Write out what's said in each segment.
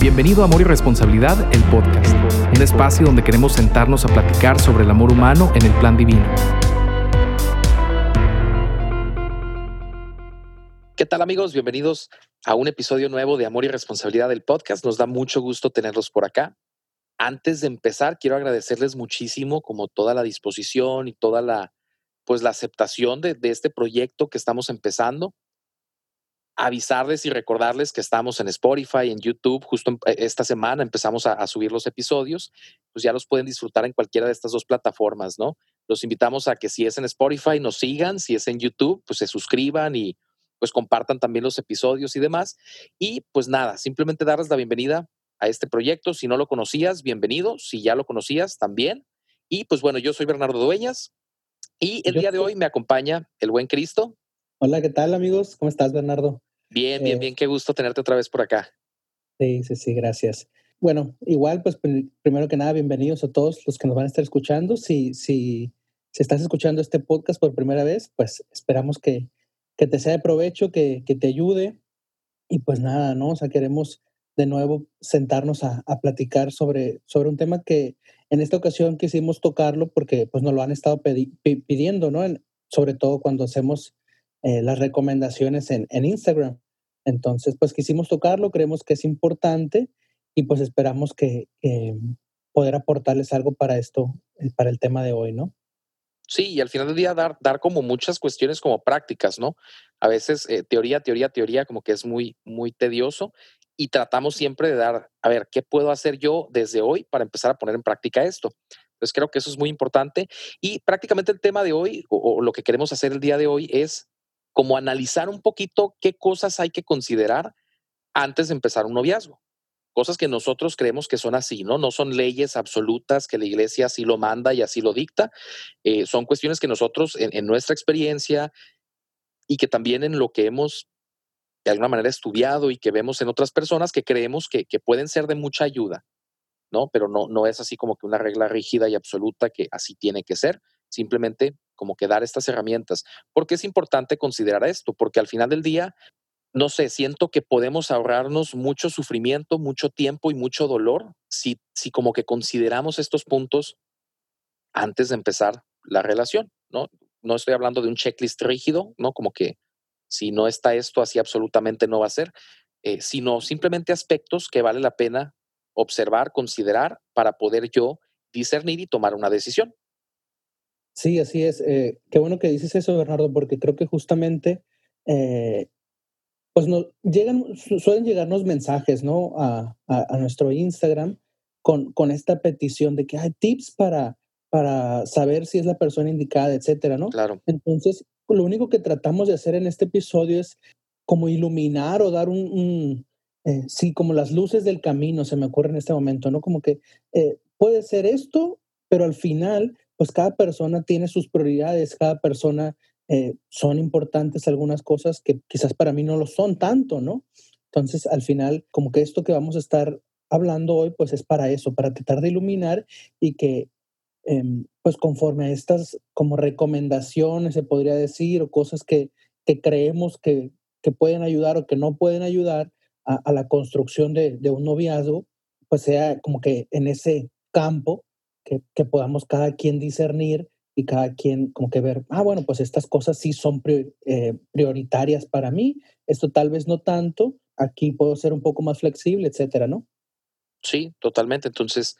Bienvenido a Amor y Responsabilidad, el podcast, un espacio donde queremos sentarnos a platicar sobre el amor humano en el plan divino. ¿Qué tal amigos? Bienvenidos a un episodio nuevo de Amor y Responsabilidad del podcast. Nos da mucho gusto tenerlos por acá. Antes de empezar, quiero agradecerles muchísimo como toda la disposición y toda la pues la aceptación de, de este proyecto que estamos empezando avisarles y recordarles que estamos en Spotify, en YouTube, justo eh, esta semana empezamos a, subir los episodios, pues ya los pueden disfrutar en cualquiera de estas dos plataformas, ¿no? Los invitamos a que si es en Spotify nos sigan, si es en YouTube, pues se suscriban y pues compartan también los episodios y demás. Y pues nada, simplemente darles la bienvenida a este proyecto. Si no lo conocías, bienvenido. Si ya lo conocías, también. Y pues bueno, yo soy Bernardo Dueñas y el día de hoy me acompaña el buen Cristo. Hola, ¿qué tal amigos? ¿Cómo estás, Bernardo? Bien, bien, bien. Qué gusto tenerte otra vez por acá. Sí, sí, sí, gracias. Bueno, igual, pues primero que nada, bienvenidos a todos los que nos van a estar escuchando. Si, si, si estás escuchando este podcast por primera vez, pues esperamos que, que te sea de provecho, que, que, te ayude. Y pues nada, ¿no? O sea, queremos de nuevo sentarnos a, a, platicar sobre, sobre un tema que en esta ocasión quisimos tocarlo porque pues nos lo han estado pidiendo, ¿no? sobre todo cuando hacemos eh, las recomendaciones en, en Instagram. Entonces, pues quisimos tocarlo, creemos que es importante y pues esperamos que poder aportarles algo para esto, eh, para el tema de hoy, ¿no? Sí, y al final del día dar, dar como muchas cuestiones como prácticas, ¿no? A veces eh, teoría, teoría, teoría, como que es muy, muy tedioso y tratamos siempre de dar, a ver, ¿qué puedo hacer yo desde hoy para empezar a poner en práctica esto? Entonces creo que eso es muy importante y prácticamente el tema de hoy o lo que queremos hacer el día de hoy es como analizar un poquito qué cosas hay que considerar antes de empezar un noviazgo. Cosas que nosotros creemos que son así, ¿no? No son leyes absolutas que la iglesia así lo manda y así lo dicta. Eh, son cuestiones que nosotros en, nuestra experiencia y que también en lo que hemos de alguna manera estudiado y que vemos en otras personas que creemos que, que pueden ser de mucha ayuda, ¿no? Pero no, no es así como que una regla rígida y absoluta que así tiene que ser. Simplemente como que dar estas herramientas. porque es importante considerar esto? Porque al final del día, no sé, siento que podemos ahorrarnos mucho sufrimiento, mucho tiempo y mucho dolor si, si como que consideramos estos puntos antes de empezar la relación, ¿no? No estoy hablando de un checklist rígido, ¿no? Como que si no está esto, así absolutamente no va a ser, eh, sino simplemente aspectos que vale la pena observar, considerar para poder yo discernir y tomar una decisión. Sí, así es. Eh, qué bueno que dices eso, Bernardo, porque creo que justamente, eh, pues no, llegan, suelen llegarnos mensajes, ¿no? A, a, nuestro Instagram con, con, esta petición de que hay tips para, para saber si es la persona indicada, etcétera, ¿no? Claro. Entonces, lo único que tratamos de hacer en este episodio es como iluminar o dar un, eh, sí, como las luces del camino, se me ocurre en este momento, ¿no? Como que puede ser esto, pero al final pues cada persona tiene sus prioridades, cada persona eh, son importantes algunas cosas que quizás para mí no lo son tanto, ¿no? Entonces, al final, como que esto que vamos a estar hablando hoy, pues es para eso, para tratar de iluminar y que, em, pues conforme a estas como recomendaciones, se podría decir, o cosas que, que creemos que, que, pueden ayudar o que no pueden ayudar a, la construcción de un noviazgo, pues sea como que en ese campo que, podamos cada quien discernir y cada quien como que ver, ah, bueno, pues estas cosas sí son eh, prioritarias para mí, esto tal vez no tanto, aquí puedo ser un poco más flexible, etcétera, ¿no? Sí, totalmente. Entonces,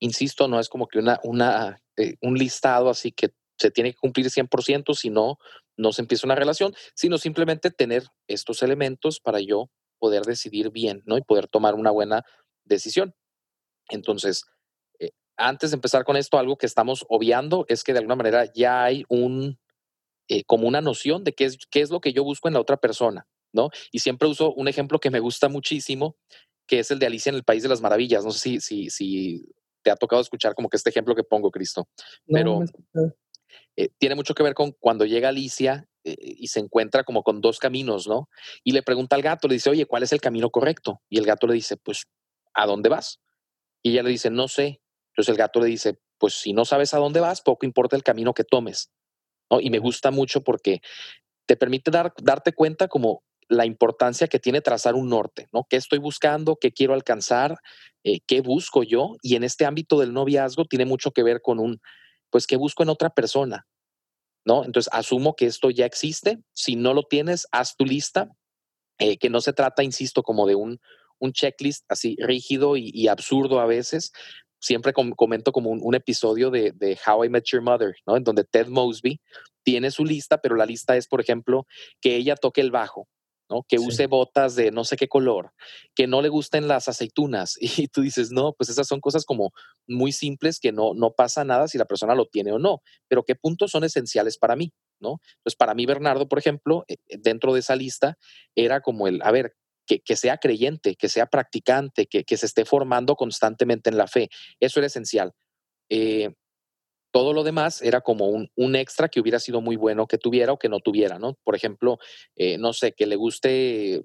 insisto, no es como que una, eh, un listado así que se tiene que cumplir 100%, si no, no se empieza una relación, sino simplemente tener estos elementos para yo poder decidir bien, ¿no? Y poder tomar una buena decisión. Entonces, antes de empezar con esto, algo que estamos obviando es que de alguna manera ya hay un, eh, como una noción de qué es, qué es lo que yo busco en la otra persona, ¿no? Y siempre uso un ejemplo que me gusta muchísimo, que es el de Alicia en el País de las Maravillas. No sé si, si, si te ha tocado escuchar como que este ejemplo que pongo, Cristo, pero eh, tiene mucho que ver con cuando llega Alicia eh, y se encuentra como con dos caminos, ¿no? Y le pregunta al gato, le dice, oye, ¿cuál es el camino correcto? Y el gato le dice, pues, ¿a dónde vas? Y ella le dice, no sé. Entonces el gato le dice, pues si no sabes a dónde vas, poco importa el camino que tomes. ¿no? Y me gusta mucho porque te permite dar, darte cuenta como la importancia que tiene trazar un norte, ¿no? ¿Qué estoy buscando? ¿Qué quiero alcanzar? Eh, ¿Qué busco yo? Y en este ámbito del noviazgo tiene mucho que ver con un, pues, ¿qué busco en otra persona? ¿No? Entonces, asumo que esto ya existe. Si no lo tienes, haz tu lista, eh, que no se trata, insisto, como de un, un checklist así rígido y, absurdo a veces. Siempre comento como un, episodio de, de, How I Met Your Mother, ¿no? En donde Ted Mosby tiene su lista, pero la lista es, por ejemplo, que ella toque el bajo, ¿no? Que use botas de no sé qué color, que no le gusten las aceitunas. Y tú dices, no, pues esas son cosas como muy simples que no, no pasa nada si la persona lo tiene o no, pero qué puntos son esenciales para mí, ¿no? Entonces, para mí, Bernardo, por ejemplo, eh, dentro de esa lista era como el, a ver, que, sea creyente, que sea practicante, que, se esté formando constantemente en la fe. Eso era esencial. Eh, todo lo demás era como un, un, extra que hubiera sido muy bueno que tuviera o que no tuviera, ¿no? Por ejemplo, eh, no sé, que le guste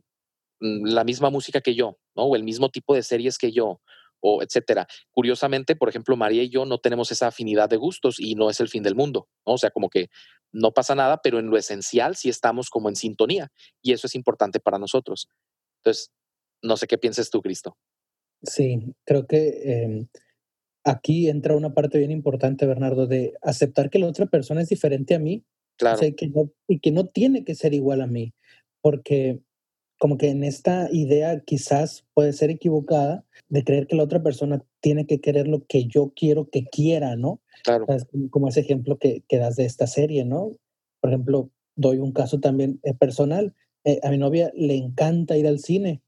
mm, la misma música que yo, ¿no? O el mismo tipo de series que yo, o etcétera. Curiosamente, por ejemplo, María y yo no tenemos esa afinidad de gustos y no es el fin del mundo, ¿no? O sea, como que no pasa nada, pero en lo esencial sí estamos como en sintonía y eso es importante para nosotros. Entonces, no sé qué piensas tú, Cristo. Sí, creo que em, aquí entra una parte bien importante, Bernardo, de aceptar que la otra persona es diferente a mí. Claro. y, que no, y que no tiene que ser igual a mí, porque como que en esta idea quizás puede ser equivocada de creer que la otra persona tiene que querer lo que yo quiero que quiera, ¿no? Claro. Como ese ejemplo que, que das de esta serie, ¿no? Por ejemplo, doy un caso también eh, personal. Eh, a mi novia le encanta ir al cine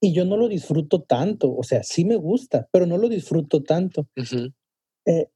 y yo no lo disfruto tanto, o sea, sí me gusta, pero no lo disfruto tanto. Eh,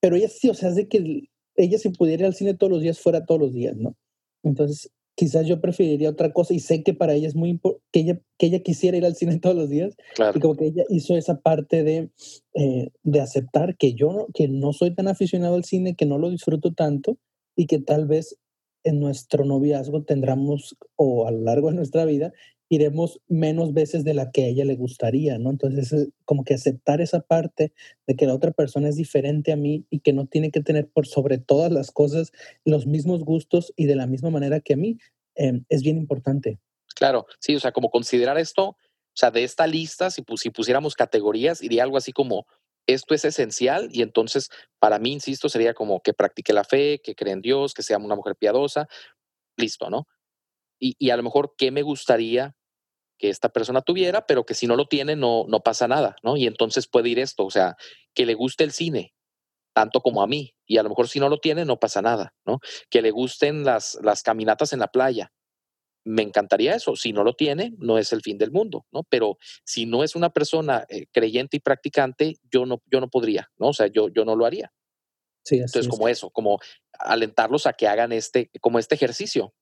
pero ella sí, o sea, es de que ella si pudiera ir al cine todos los días, fuera todos los días, ¿no? Entonces, quizás yo preferiría otra cosa y sé que para ella es muy importante, que ella, que ella quisiera ir al cine todos los días. Claro. Y como que ella hizo esa parte de, eh, de aceptar que yo no, que no soy tan aficionado al cine, que no lo disfruto tanto y que tal vez en nuestro noviazgo tendremos, o a lo largo de nuestra vida, iremos menos veces de la que a ella le gustaría, ¿no? Entonces, eh, como que aceptar esa parte de que la otra persona es diferente a mí y que no tiene que tener por sobre todas las cosas los mismos gustos y de la misma manera que a mí, em, es bien importante. Claro, sí, o sea, como considerar esto, o sea, de esta lista, si, si pusiéramos categorías, iría algo así como esto es esencial y entonces para mí, insisto, sería como que practique la fe, que cree en Dios, que sea una mujer piadosa, listo, ¿no? Y, y, a lo mejor qué me gustaría que esta persona tuviera, pero que si no lo tiene no, no pasa nada, ¿no? Y entonces puede ir esto, o sea, que le guste el cine, tanto como a mí, y a lo mejor si no lo tiene no pasa nada, ¿no? Que le gusten las, las caminatas en la playa, me encantaría eso. Si no lo tiene, no es el fin del mundo, ¿no? Pero si no es una persona eh, creyente y practicante, yo no, yo no podría, ¿no? O sea, yo, yo no lo haría. Sí, Entonces, como eso, como alentarlos a que hagan este, como este ejercicio.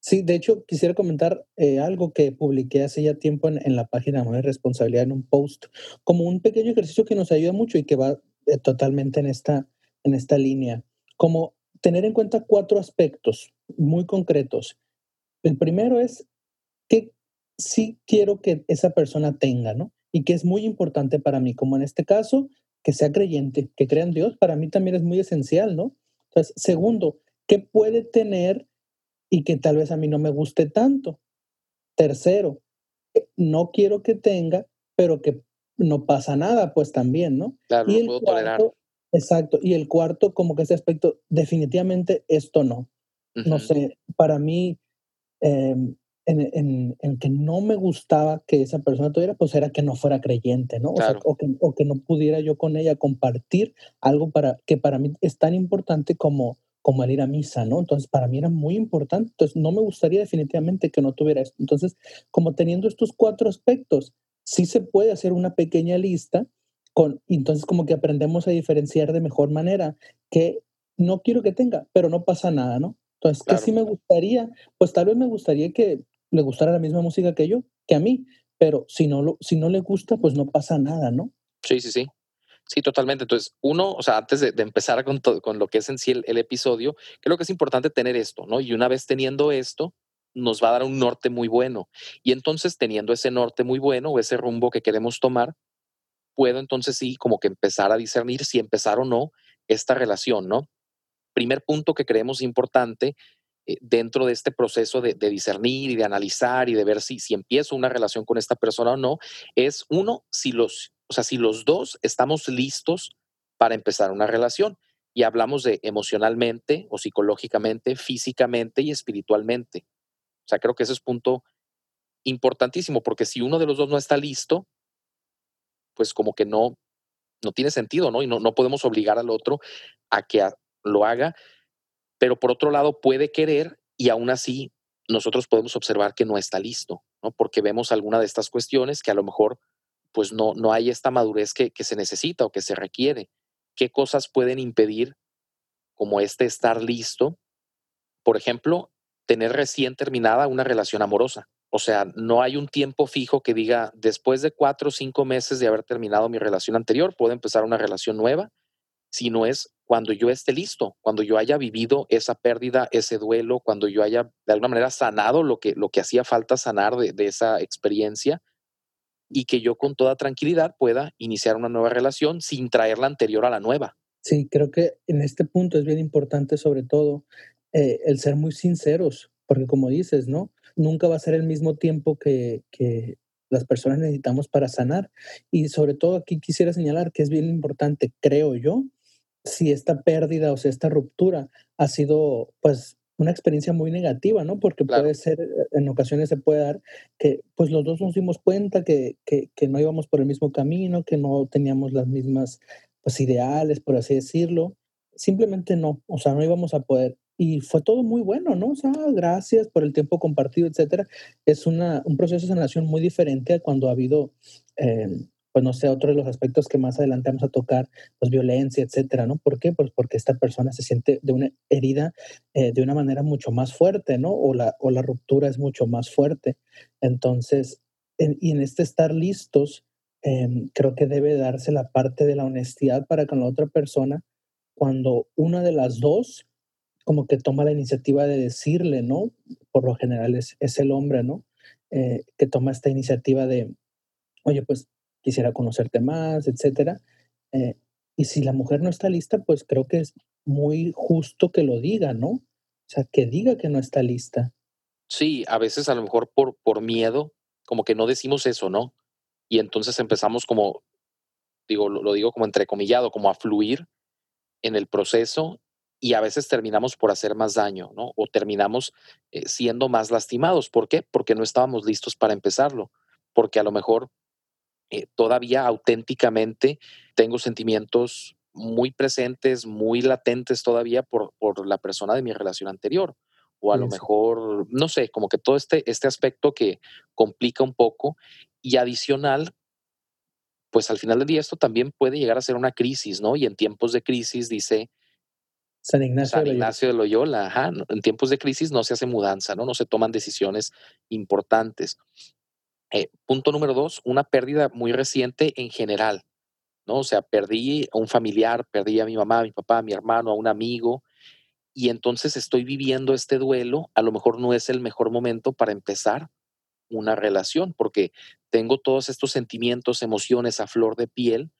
Sí, de hecho, quisiera comentar eh, algo que publiqué hace ya tiempo en, en la página de Responsabilidad en un post, como un pequeño ejercicio que nos ayuda mucho y que va eh, totalmente en esta, en esta línea, como tener en cuenta cuatro aspectos muy concretos el primero es que sí quiero que esa persona tenga, ¿no? Y que es muy importante para mí, como en este caso, que sea creyente, que crea en Dios, para mí también es muy esencial, ¿no? Entonces, segundo, ¿qué puede tener y que tal vez a mí no me guste tanto? Tercero, eh, no quiero que tenga, pero que no pasa nada, pues también, ¿no? Claro, y puedo tolerar. Exacto. Y el cuarto, como que ese aspecto, definitivamente esto no. No sé, para mí, Em, en, en, que no me gustaba que esa persona tuviera, pues era que no fuera creyente, ¿no? O, que, o, que, no pudiera yo con ella compartir algo para, que para mí es tan importante como, como el ir a misa, ¿no? Entonces, para mí era muy importante. Entonces, no me gustaría definitivamente que no tuviera esto. Entonces, como teniendo estos cuatro aspectos, sí se puede hacer una pequeña lista con, entonces como que aprendemos a diferenciar de mejor manera que no quiero que tenga, pero no pasa nada, ¿no? Entonces, ¿qué sí me gustaría? Pues tal vez me gustaría que le gustara la misma música que yo, que a mí, pero si no, lo, si no le gusta, pues no pasa nada, ¿no? Sí, sí, sí. Sí, totalmente. Entonces, uno, o sea, antes de, empezar con, con lo que es en sí el, episodio, creo que es importante tener esto, ¿no? Y una vez teniendo esto, nos va a dar un norte muy bueno. Y entonces, teniendo ese norte muy bueno o ese rumbo que queremos tomar, puedo entonces sí como que empezar a discernir si empezar o no esta relación, ¿no? Primer punto que creemos importante eh, dentro de este proceso de, discernir y de analizar y de ver si, si empiezo una relación con esta persona o no, es uno, si los, o sea, si los dos estamos listos para empezar una relación. Y hablamos de emocionalmente o psicológicamente, físicamente y espiritualmente. O sea, creo que ese es punto importantísimo, porque si uno de los dos no está listo, pues como que no, no tiene sentido, ¿no? Y no, no podemos obligar al otro a que lo haga pero por otro lado puede querer y aún así nosotros podemos observar que no está listo, ¿no? Porque vemos alguna de estas cuestiones que a lo mejor pues no, no hay esta madurez que, que se necesita o que se requiere. ¿Qué cosas pueden impedir como este estar listo? Por ejemplo, tener recién terminada una relación amorosa. O sea, no hay un tiempo fijo que diga, después de cuatro o cinco meses de haber terminado mi relación anterior, puedo empezar una relación nueva, sino es cuando yo esté listo, cuando yo haya vivido esa pérdida, ese duelo, cuando yo haya de alguna manera sanado lo que, lo que hacía falta sanar de, esa experiencia y que yo con toda tranquilidad pueda iniciar una nueva relación sin traer la anterior a la nueva. Sí, creo que en este punto es bien importante sobre todo eh, el ser muy sinceros, porque como dices, ¿no? Nunca va a ser el mismo tiempo que, que las personas necesitamos para sanar. Y sobre todo aquí quisiera señalar que es bien importante, creo yo, si esta pérdida o si esta ruptura ha sido pues una experiencia muy negativa, ¿no? Porque puede ser, eh, en ocasiones se puede dar que pues los dos nos dimos cuenta que, que, que, no íbamos por el mismo camino, que no teníamos las mismas pues ideales, por así decirlo. Simplemente no, o sea, no íbamos a poder. Y fue todo muy bueno, ¿no? O sea, gracias por el tiempo compartido, etcétera. Es una, un proceso de sanación muy diferente a cuando ha habido eh, pues no sé, otro de los aspectos que más adelante vamos a tocar, pues violencia, etcétera, ¿no? ¿Por qué? Pues porque esta persona se siente de una herida eh, de una manera mucho más fuerte, ¿no? O la, o la ruptura es mucho más fuerte. Entonces, y en este estar listos, em, creo que debe darse la parte de la honestidad para con la otra persona cuando una de las dos como que toma la iniciativa de decirle, ¿no? Por lo general es, es el hombre, ¿no? Eh, que toma esta iniciativa de, oye, pues quisiera conocerte más, etcétera. Eh, y si la mujer no está lista, pues creo que es muy justo que lo diga, ¿no? O sea, que diga que no está lista. Sí, a veces a lo mejor por, por miedo, como que no decimos eso, ¿no? Y entonces empezamos como, digo, lo, digo como entrecomillado, como a fluir en el proceso y a veces terminamos por hacer más daño, ¿no? O terminamos eh, siendo más lastimados. ¿Por qué? Porque no estábamos listos para empezarlo. Porque a lo mejor eh, todavía auténticamente tengo sentimientos muy presentes, muy latentes todavía por, por la persona de mi relación anterior. O a lo mejor, no sé, como que todo este, este aspecto que complica un poco y adicional, pues al final del día esto también puede llegar a ser una crisis, ¿no? Y en tiempos de crisis, dice San Ignacio, de Loyola, ajá, en tiempos de crisis no se hace mudanza, ¿no? No se toman decisiones importantes. Eh, punto número dos, una pérdida muy reciente en general, ¿no? O sea, perdí a un familiar, perdí a mi mamá, a mi papá, a mi hermano, a un amigo, y entonces estoy viviendo este duelo, a lo mejor no es el mejor momento para empezar una relación, porque tengo todos estos sentimientos, emociones a flor de piel,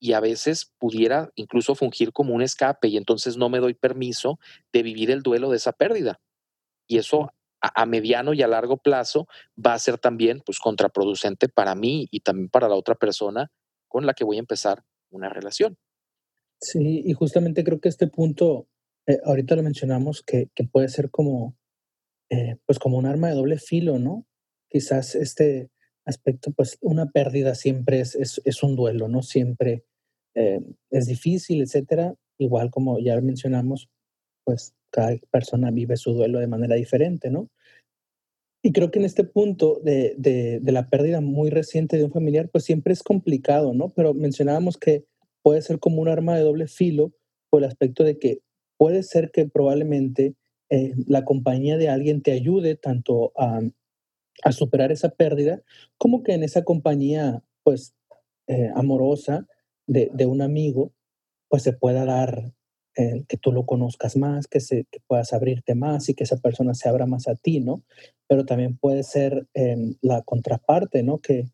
y a veces pudiera incluso fungir como un escape, y entonces no me doy permiso de vivir el duelo de esa pérdida. Y eso a, mediano y a largo plazo va a ser también pues contraproducente para mí y también para la otra persona con la que voy a empezar una relación. Sí, y justamente creo que este punto, eh, ahorita lo mencionamos, que, que puede ser como, eh, pues como un arma de doble filo, ¿no? Quizás este aspecto, pues una pérdida siempre es, es, es un duelo, ¿no? Siempre eh, es difícil, etcétera. Igual como ya mencionamos, pues cada persona vive su duelo de manera diferente, ¿no? Y creo que en este punto de, de, la pérdida muy reciente de un familiar, pues siempre es complicado, ¿no? Pero mencionábamos que puede ser como un arma de doble filo por el aspecto de que puede ser que probablemente eh, la compañía de alguien te ayude tanto a, a, superar esa pérdida, como que en esa compañía, pues, eh, amorosa de, de, un amigo, pues se pueda dar eh, que tú lo conozcas más, que, se, que puedas abrirte más y que esa persona se abra más a ti, ¿no? Pero también puede ser em, la contraparte, ¿no? Que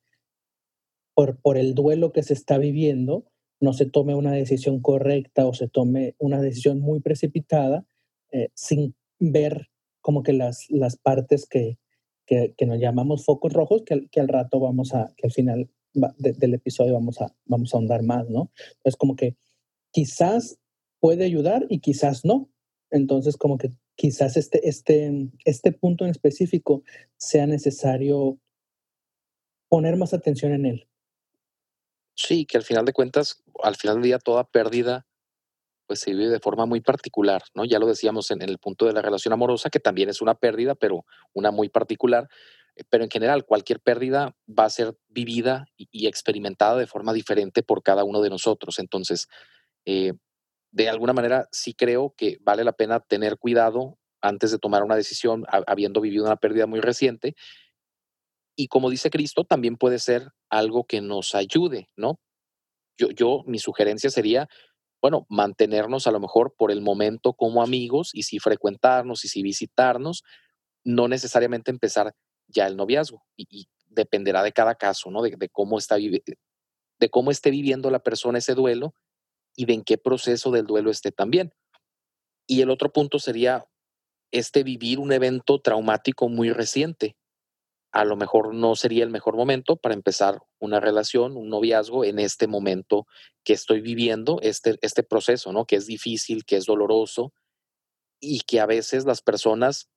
por, por el duelo que se está viviendo, no se tome una decisión correcta o se tome una decisión muy precipitada eh, sin ver como que las, las partes que, que, nos llamamos focos rojos, que, que, al rato vamos a, que al final del episodio vamos a, vamos a ahondar más, ¿no? Es como que quizás puede ayudar y quizás no. Entonces, como que quizás este, este, este punto en específico sea necesario poner más atención en él. Sí, que al final de cuentas, al final del día, toda pérdida pues se vive de forma muy particular, ¿no? Ya lo decíamos en, el punto de la relación amorosa, que también es una pérdida, pero una muy particular. Eh, pero en general, cualquier pérdida va a ser vivida y, experimentada de forma diferente por cada uno de nosotros. Entonces, eh, de alguna manera, sí creo que vale la pena tener cuidado antes de tomar una decisión, habiendo vivido una pérdida muy reciente. Y como dice Cristo, también puede ser algo que nos ayude, ¿no? Yo, yo, mi sugerencia sería, bueno, mantenernos a lo mejor por el momento como amigos y sí frecuentarnos y sí visitarnos, no necesariamente empezar ya el noviazgo y, dependerá de cada caso, ¿no? De, cómo está de cómo esté viviendo la persona ese duelo y de en qué proceso del duelo esté también. Y el otro punto sería este vivir un evento traumático muy reciente. A lo mejor no sería el mejor momento para empezar una relación, un noviazgo en este momento que estoy viviendo, este, este proceso, ¿no? Que es difícil, que es doloroso y que a veces las personas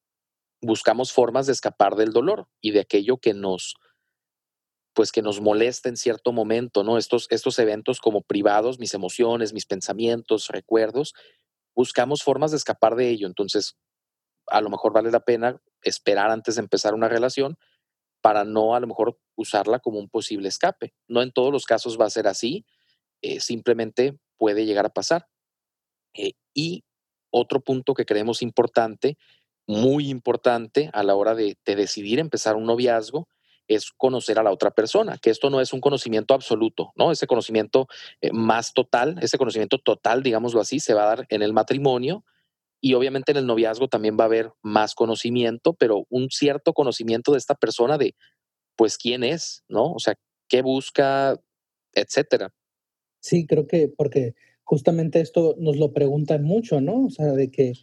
buscamos formas de escapar del dolor y de aquello que nos, pues que nos molesta en cierto momento, ¿no? Estos, estos eventos como privados, mis emociones, mis pensamientos, recuerdos, buscamos formas de escapar de ello. Entonces, a lo mejor vale la pena esperar antes de empezar una relación para no a lo mejor usarla como un posible escape. No en todos los casos va a ser así, eh, simplemente puede llegar a pasar. Eh, y otro punto que creemos importante, muy importante a la hora de, decidir empezar un noviazgo, es conocer a la otra persona, que esto no es un conocimiento absoluto, ¿no? Ese conocimiento eh, más total, ese conocimiento total, digámoslo así, se va a dar en el matrimonio y obviamente en el noviazgo también va a haber más conocimiento, pero un cierto conocimiento de esta persona de, pues, quién es, ¿no? O sea, qué busca, etcétera. Sí, creo que porque justamente esto nos lo preguntan mucho, ¿no? O sea, de que,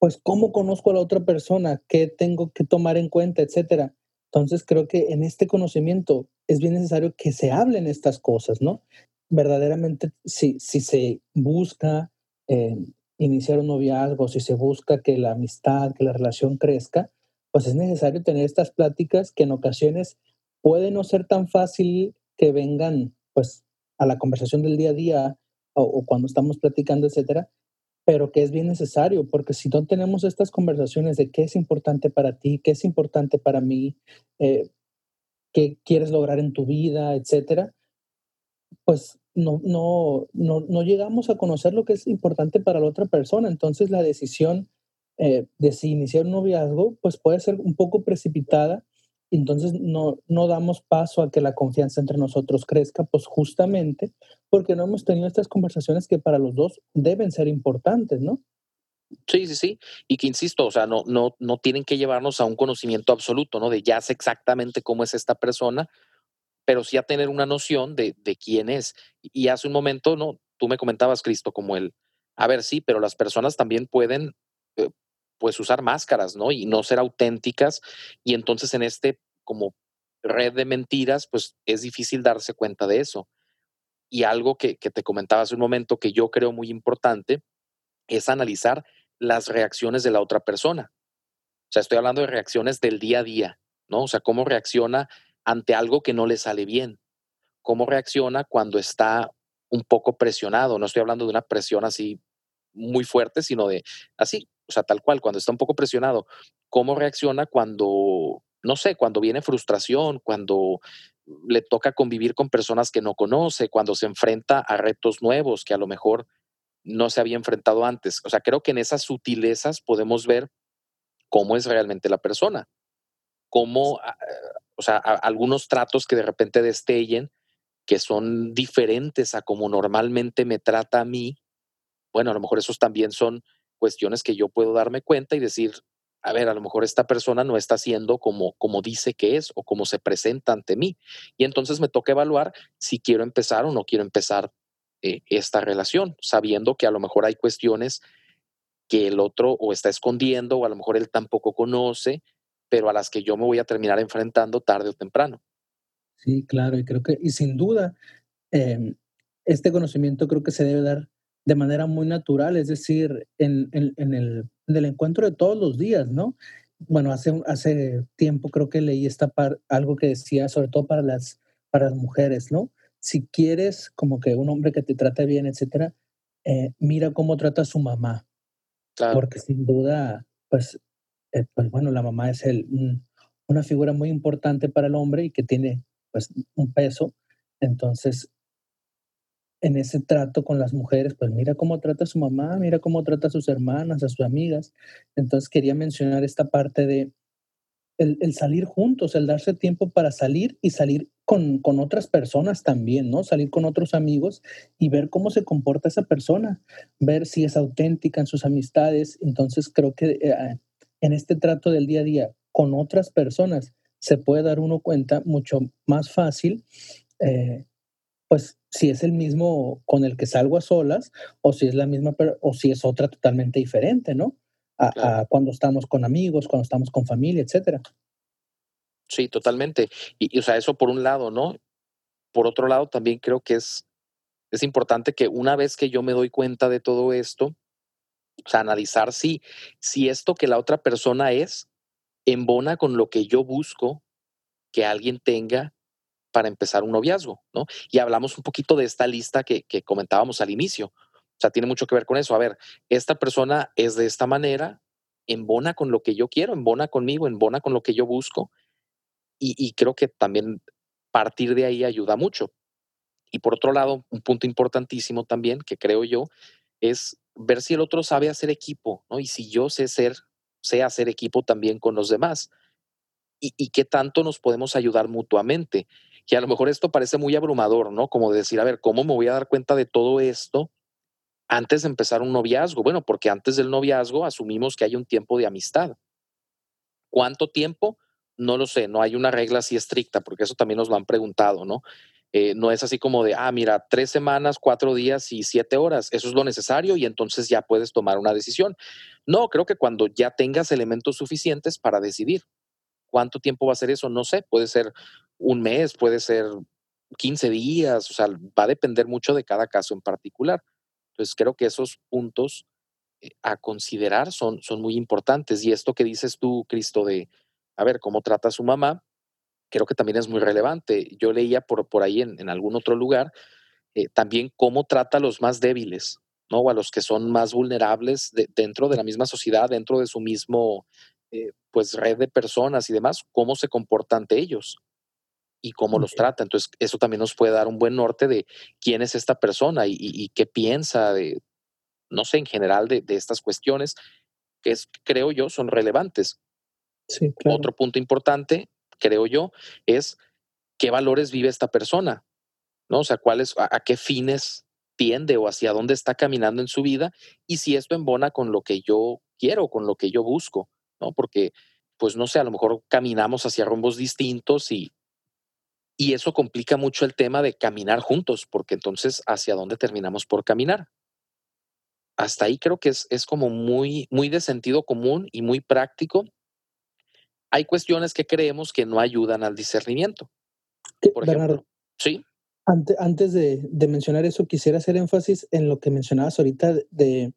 pues, ¿cómo conozco a la otra persona? ¿Qué tengo que tomar en cuenta, etcétera? Entonces, creo que en este conocimiento es bien necesario que se hablen estas cosas, ¿no? Verdaderamente, si, si se busca eh, iniciar un noviazgo, si se busca que la amistad, que la relación crezca, pues es necesario tener estas pláticas que en ocasiones puede no ser tan fácil que vengan pues a la conversación del día a día o, cuando estamos platicando, etcétera, pero que es bien necesario, porque si no tenemos estas conversaciones de qué es importante para ti, qué es importante para mí, eh, qué quieres lograr en tu vida, etcétera, pues no, no, no, no, llegamos a conocer lo que es importante para la otra persona. Entonces la decisión eh, de si iniciar un noviazgo, pues puede ser un poco precipitada. Entonces no, no damos paso a que la confianza entre nosotros crezca, pues justamente porque no hemos tenido estas conversaciones que para los dos deben ser importantes, ¿no? Sí, sí, sí. Y que insisto, o sea, no, no, no tienen que llevarnos a un conocimiento absoluto, ¿no? De ya sé exactamente cómo es esta persona, pero sí a tener una noción de, quién es. Y hace un momento, ¿no? Tú me comentabas, Cristo, como el, a ver, sí, pero las personas también pueden, eh, pues, usar máscaras, ¿no? Y no ser auténticas. Y entonces en este, como red de mentiras, pues es difícil darse cuenta de eso. Y algo que, que te comentaba hace un momento que yo creo muy importante es analizar las reacciones de la otra persona. O sea, estoy hablando de reacciones del día a día, ¿no? O sea, cómo reacciona ante algo que no le sale bien. ¿Cómo reacciona cuando está un poco presionado? No estoy hablando de una presión así muy fuerte, sino de así, o sea, tal cual, cuando está un poco presionado. ¿Cómo reacciona cuando, no sé, cuando viene frustración, cuando le toca convivir con personas que no conoce, cuando se enfrenta a retos nuevos que a lo mejor no se había enfrentado antes. O sea, creo que en esas sutilezas podemos ver cómo es realmente la persona, cómo ah, o sea, algunos tratos que de repente destellen, que son diferentes a como normalmente me trata a mí, bueno, a lo mejor esos también son cuestiones que yo puedo darme cuenta y decir, a ver, a lo mejor esta persona no está haciendo como, como dice que es o como se presenta ante mí. Y entonces me toca evaluar si quiero empezar o no quiero empezar eh, esta relación, sabiendo que a lo mejor hay cuestiones que el otro o está escondiendo o a lo mejor él tampoco conoce, pero a las que yo me voy a terminar enfrentando tarde o temprano. Sí, claro, y creo que, y sin duda, em, este conocimiento creo que se debe dar de manera muy natural, es decir, en, el, en el encuentro de todos los días, ¿no? Bueno, hace, hace tiempo creo que leí esta par, algo que decía, sobre todo para las, para las mujeres, ¿no? Si quieres como que un hombre que te trate bien, etcétera, eh, mira cómo trata a su mamá. Porque sin duda, pues, eh, pues bueno, la mamá es el, una figura muy importante para el hombre y que tiene pues un peso. Entonces, en ese trato con las mujeres, pues mira cómo trata a su mamá, mira cómo trata a sus hermanas, a sus amigas. Entonces quería mencionar esta parte de el, salir juntos, el darse tiempo para salir y salir con, con, otras personas también, ¿no? Salir con otros amigos y ver cómo se comporta esa persona, ver si es auténtica en sus amistades. Entonces creo que eh, en este trato del día a día con otras personas se puede dar uno cuenta mucho más fácil eh, pues si es el mismo con el que salgo a solas o si es la misma o si es otra totalmente diferente, ¿no? A, cuando estamos con amigos, cuando estamos con familia, etcétera. Sí, totalmente. Y, o sea, eso por un lado, ¿no? Por otro lado, también creo que es, es importante que una vez que yo me doy cuenta de todo esto, o sea, analizar si, si esto que la otra persona es embona con lo que yo busco que alguien tenga para empezar un noviazgo, ¿no? Y hablamos un poquito de esta lista que, comentábamos al inicio. O sea, tiene mucho que ver con eso. A ver, esta persona es de esta manera, embona con lo que yo quiero, embona conmigo, embona con lo que yo busco. Y, creo que también partir de ahí ayuda mucho. Y por otro lado, un punto importantísimo también que creo yo es ver si el otro sabe hacer equipo, ¿no? Y si yo sé ser, sé hacer equipo también con los demás. Y, y qué tanto nos podemos ayudar mutuamente que a lo mejor esto parece muy abrumador, ¿no? Como decir, a ver, ¿cómo me voy a dar cuenta de todo esto antes de empezar un noviazgo? Bueno, porque antes del noviazgo asumimos que hay un tiempo de amistad. ¿Cuánto tiempo? No lo sé, no hay una regla así estricta, porque eso también nos lo han preguntado, ¿no? Eh, no es así como de, ah, mira, tres semanas, cuatro días y siete horas, eso es lo necesario y entonces ya puedes tomar una decisión. No, creo que cuando ya tengas elementos suficientes para decidir. ¿Cuánto tiempo va a ser eso? No sé, puede ser un mes, puede ser 15 días, o sea, va a depender mucho de cada caso en particular. Entonces, creo que esos puntos eh, a considerar son, son muy importantes. Y esto que dices tú, Cristo, de, a ver, cómo trata a su mamá, creo que también es muy relevante. Yo leía por, por ahí en, algún otro lugar eh, también cómo trata a los más débiles, ¿no? O a los que son más vulnerables dentro de la misma sociedad, dentro de su mismo, eh, pues, red de personas y demás, cómo se comporta ante ellos y cómo los trata. Entonces, eso también nos puede dar un buen norte de quién es esta persona y, qué piensa de, no sé, en general de, estas cuestiones que es, creo yo son relevantes. Sí, Otro punto importante, creo yo, es qué valores vive esta persona, ¿no? O sea, cuáles, a, qué fines tiende o hacia dónde está caminando en su vida y si esto embona con lo que yo quiero, con lo que yo busco, ¿no? Porque, pues no sé, a lo mejor caminamos hacia rumbos distintos y y eso complica mucho el tema de caminar juntos, porque entonces, ¿hacia dónde terminamos por caminar? Hasta ahí creo que es, es como muy, muy de sentido común y muy práctico. Hay cuestiones que creemos que no ayudan al discernimiento. Por ejemplo, sí. Antes, de, de, mencionar eso, quisiera hacer énfasis en lo que mencionabas ahorita de,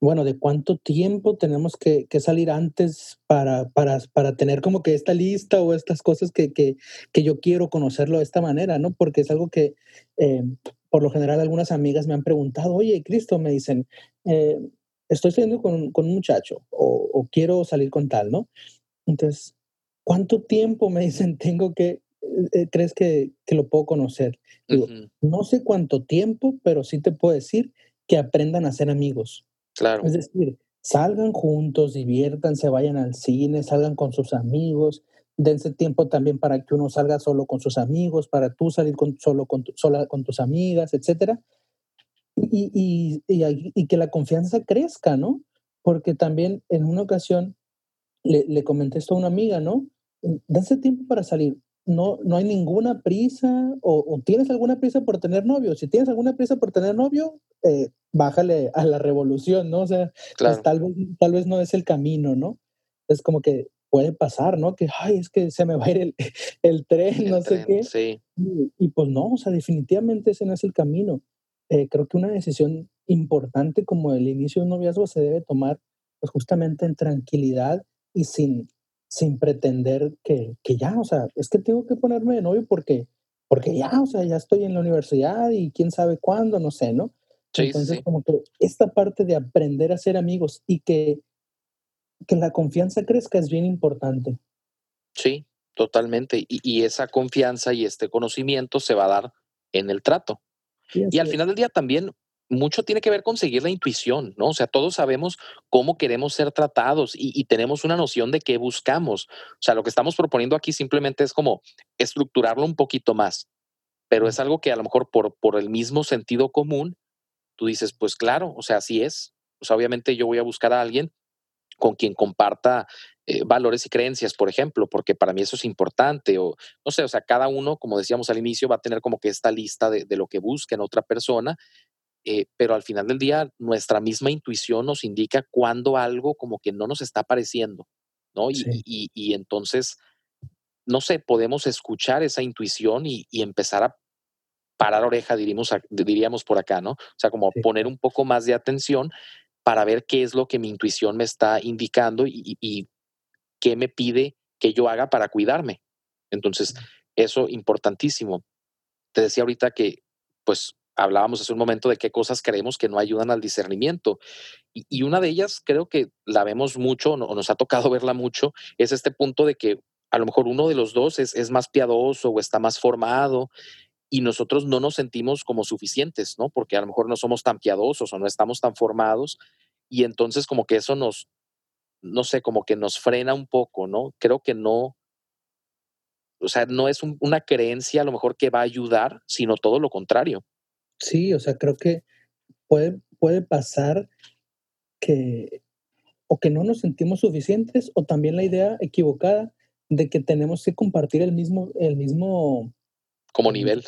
bueno, de cuánto tiempo tenemos que, salir antes para, para, para, tener como que esta lista o estas cosas que, que, que, yo quiero conocerlo de esta manera, ¿no? Porque es algo que eh, por lo general algunas amigas me han preguntado, oye, Cristo, me dicen, eh, estoy saliendo con, con, un muchacho o, quiero salir con tal, ¿no? Entonces, ¿cuánto tiempo me dicen tengo que, eh, crees que, que, lo puedo conocer? Digo, no sé cuánto tiempo, pero sí te puedo decir que aprendan a ser amigos. Es decir, salgan juntos, diviértanse, vayan al cine, salgan con sus amigos, dense tiempo también para que uno salga solo con sus amigos, para tú salir con, solo con, sola con tus amigas, etcétera. Y, y, y, que la confianza crezca, ¿no? Porque también en una ocasión le, le comenté esto a una amiga, ¿no? Dense tiempo para salir. no, no hay ninguna prisa o, tienes alguna prisa por tener novio. Si tienes alguna prisa por tener novio, eh, bájale a la revolución, ¿no? O sea, pues, tal, vez, tal vez no es el camino, ¿no? Es como que puede pasar, ¿no? Que, ay, es que se me va a ir el, el tren, no sé qué. Sí. Y, pues no, o sea, definitivamente ese no es el camino. Eh, creo que una decisión importante como el inicio de un noviazgo se debe tomar pues justamente en tranquilidad y sin, sin pretender que, que ya, o sea, es que tengo que ponerme de novio porque, porque ya, o sea, ya estoy en la universidad y quién sabe cuándo, no sé, ¿no? Entonces, como que esta parte de aprender a ser amigos y que, que la confianza crezca es bien importante. Sí, totalmente. Y, y esa confianza y este conocimiento se va a dar en el trato. y al final del día también mucho tiene que ver con seguir la intuición, ¿no? O sea, todos sabemos cómo queremos ser tratados y, tenemos una noción de qué buscamos. O sea, lo que estamos proponiendo aquí simplemente es como estructurarlo un poquito más, pero es algo que a lo mejor por, por el mismo sentido común, tú dices, pues claro, o sea, así es. O sea, obviamente yo voy a buscar a alguien con quien comparta eh, valores y creencias, por ejemplo, porque para mí eso es importante. O no sé, o sea, cada uno, como decíamos al inicio, va a tener como que esta lista de, de lo que busca en otra persona eh, pero al final del día nuestra misma intuición nos indica cuando algo como que no nos está pareciendo, ¿no? Y, entonces, no sé, podemos escuchar esa intuición y, empezar a parar oreja, diríamos, diríamos por acá, ¿no? O sea, como poner un poco más de atención para ver qué es lo que mi intuición me está indicando y, y qué me pide que yo haga para cuidarme. Entonces, eso importantísimo. Te decía ahorita que, pues, hablábamos hace un momento de qué cosas creemos que no ayudan al discernimiento. Y, una de ellas, creo que la vemos mucho, o nos ha tocado verla mucho, es este punto de que a lo mejor uno de los dos es, es más piadoso o está más formado y nosotros no nos sentimos como suficientes, ¿no? Porque a lo mejor no somos tan piadosos o no estamos tan formados y entonces como que eso nos, no sé, como que nos frena un poco, ¿no? Creo que no, o sea, no es una creencia a lo mejor que va a ayudar, sino todo lo contrario. Sí, o sea, creo que puede, puede pasar que o que no nos sentimos suficientes o también la idea equivocada de que tenemos que compartir el mismo, el mismo... Como nivel.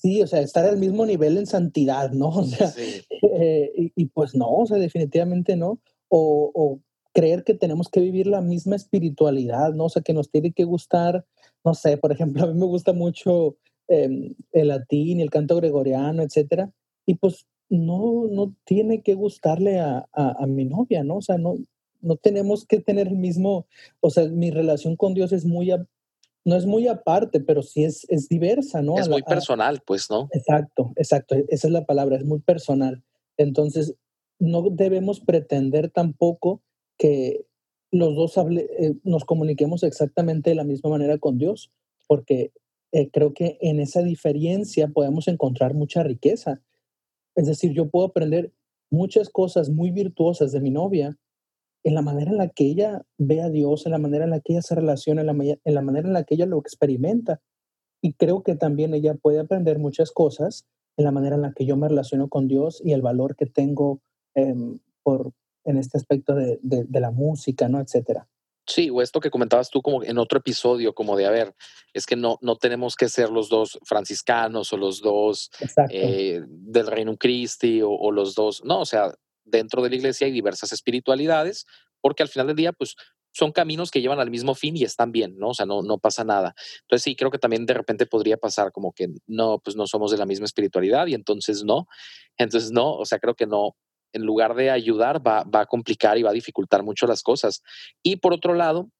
Sí, o sea, estar al mismo nivel en santidad, ¿no? O sea, eh, y, pues no, o sea, definitivamente no. O, o, creer que tenemos que vivir la misma espiritualidad, ¿no? O sea, que nos tiene que gustar, no sé, por ejemplo, a mí me gusta mucho Em, el latín el canto gregoriano, etcétera. Y pues no, no tiene que gustarle a, a, mi novia, ¿no? O sea, no, no tenemos que tener el mismo, o sea, mi relación con Dios es muy, no es muy aparte, pero sí es, es diversa, ¿no? Es muy personal, pues, ¿no? Exacto, exacto, esa es la palabra, es muy personal. Entonces, no debemos pretender tampoco que los dos eh, nos comuniquemos exactamente de la misma manera con Dios, porque eh, creo que en esa diferencia podemos encontrar mucha riqueza. Es decir, yo puedo aprender muchas cosas muy virtuosas de mi novia en la manera en la que ella ve a Dios, en la manera en la que ella se relaciona, en la, en la manera en la que ella lo experimenta. Y creo que también ella puede aprender muchas cosas en la manera en la que yo me relaciono con Dios y el valor que tengo em, por, en este aspecto de, de, de la música, ¿no? Etcétera. Sí, o esto que comentabas tú como en otro episodio, como de, a ver, es que no, no tenemos que ser los dos franciscanos o los dos eh, del Reino Christi o, o, los dos, no, o sea, dentro de la iglesia hay diversas espiritualidades, porque al final del día, pues son caminos que llevan al mismo fin y están bien, ¿no? O sea, no, no pasa nada. Entonces sí, creo que también de repente podría pasar como que no, pues no somos de la misma espiritualidad y entonces no. Entonces no, o sea, creo que no, en lugar de ayudar, va, a complicar y va a dificultar mucho las cosas. Y por otro lado,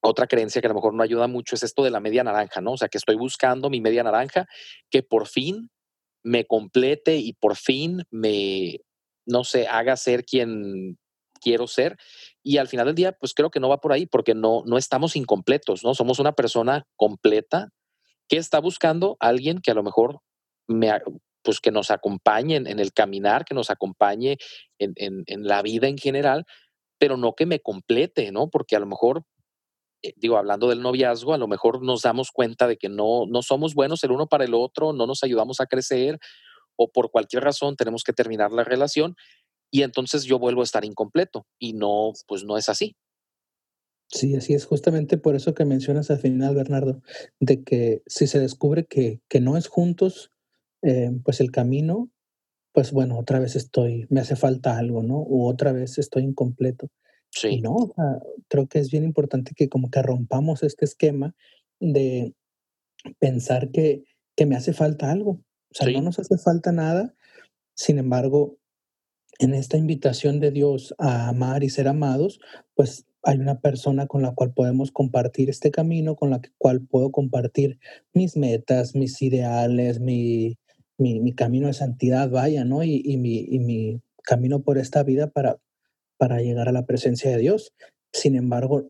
otra creencia que a lo mejor no ayuda mucho es esto de la media naranja, ¿no? O sea, que estoy buscando mi media naranja que por fin me complete y por fin me, no sé, haga ser quien quiero ser. Y al final del día, pues creo que no va por ahí porque no, no estamos incompletos, ¿no? Somos una persona completa que está buscando alguien que a lo mejor me, pues que nos acompañen en el caminar, que nos acompañe en, en, la vida en general, pero no que me complete, ¿no? Porque a lo mejor, eh, digo, hablando del noviazgo, a lo mejor nos damos cuenta de que no, no somos buenos el uno para el otro, no nos ayudamos a crecer o por cualquier razón tenemos que terminar la relación y entonces yo vuelvo a estar incompleto y no, pues no es así. Sí, así es justamente por eso que mencionas al final, Bernardo, de que si se descubre que, que no es juntos, eh, pues el camino, pues bueno, otra vez estoy, me hace falta algo, ¿no? U otra vez estoy incompleto. Y Sí, no, creo que es bien importante que como que rompamos este esquema de pensar que, que me hace falta algo. O sea, no nos hace falta nada. Sin embargo, en esta invitación de Dios a amar y ser amados, pues hay una persona con la cual podemos compartir este camino, con la cual puedo compartir mis metas, mis ideales, mi, mi, mi camino de santidad, vaya, ¿no? Y, y mi, y mi camino por esta vida para, para llegar a la presencia de Dios. Sin embargo,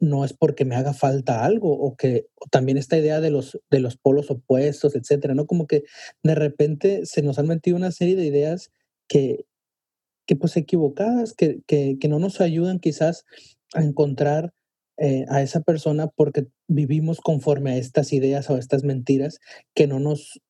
no es porque me haga falta algo o que o también esta idea de los, de los polos opuestos, etcétera, ¿no? Como que de repente se nos han metido una serie de ideas que, que pues equivocadas, que, que, que no nos ayudan quizás a encontrar eh, a esa persona porque vivimos conforme a estas ideas o a estas mentiras que no nos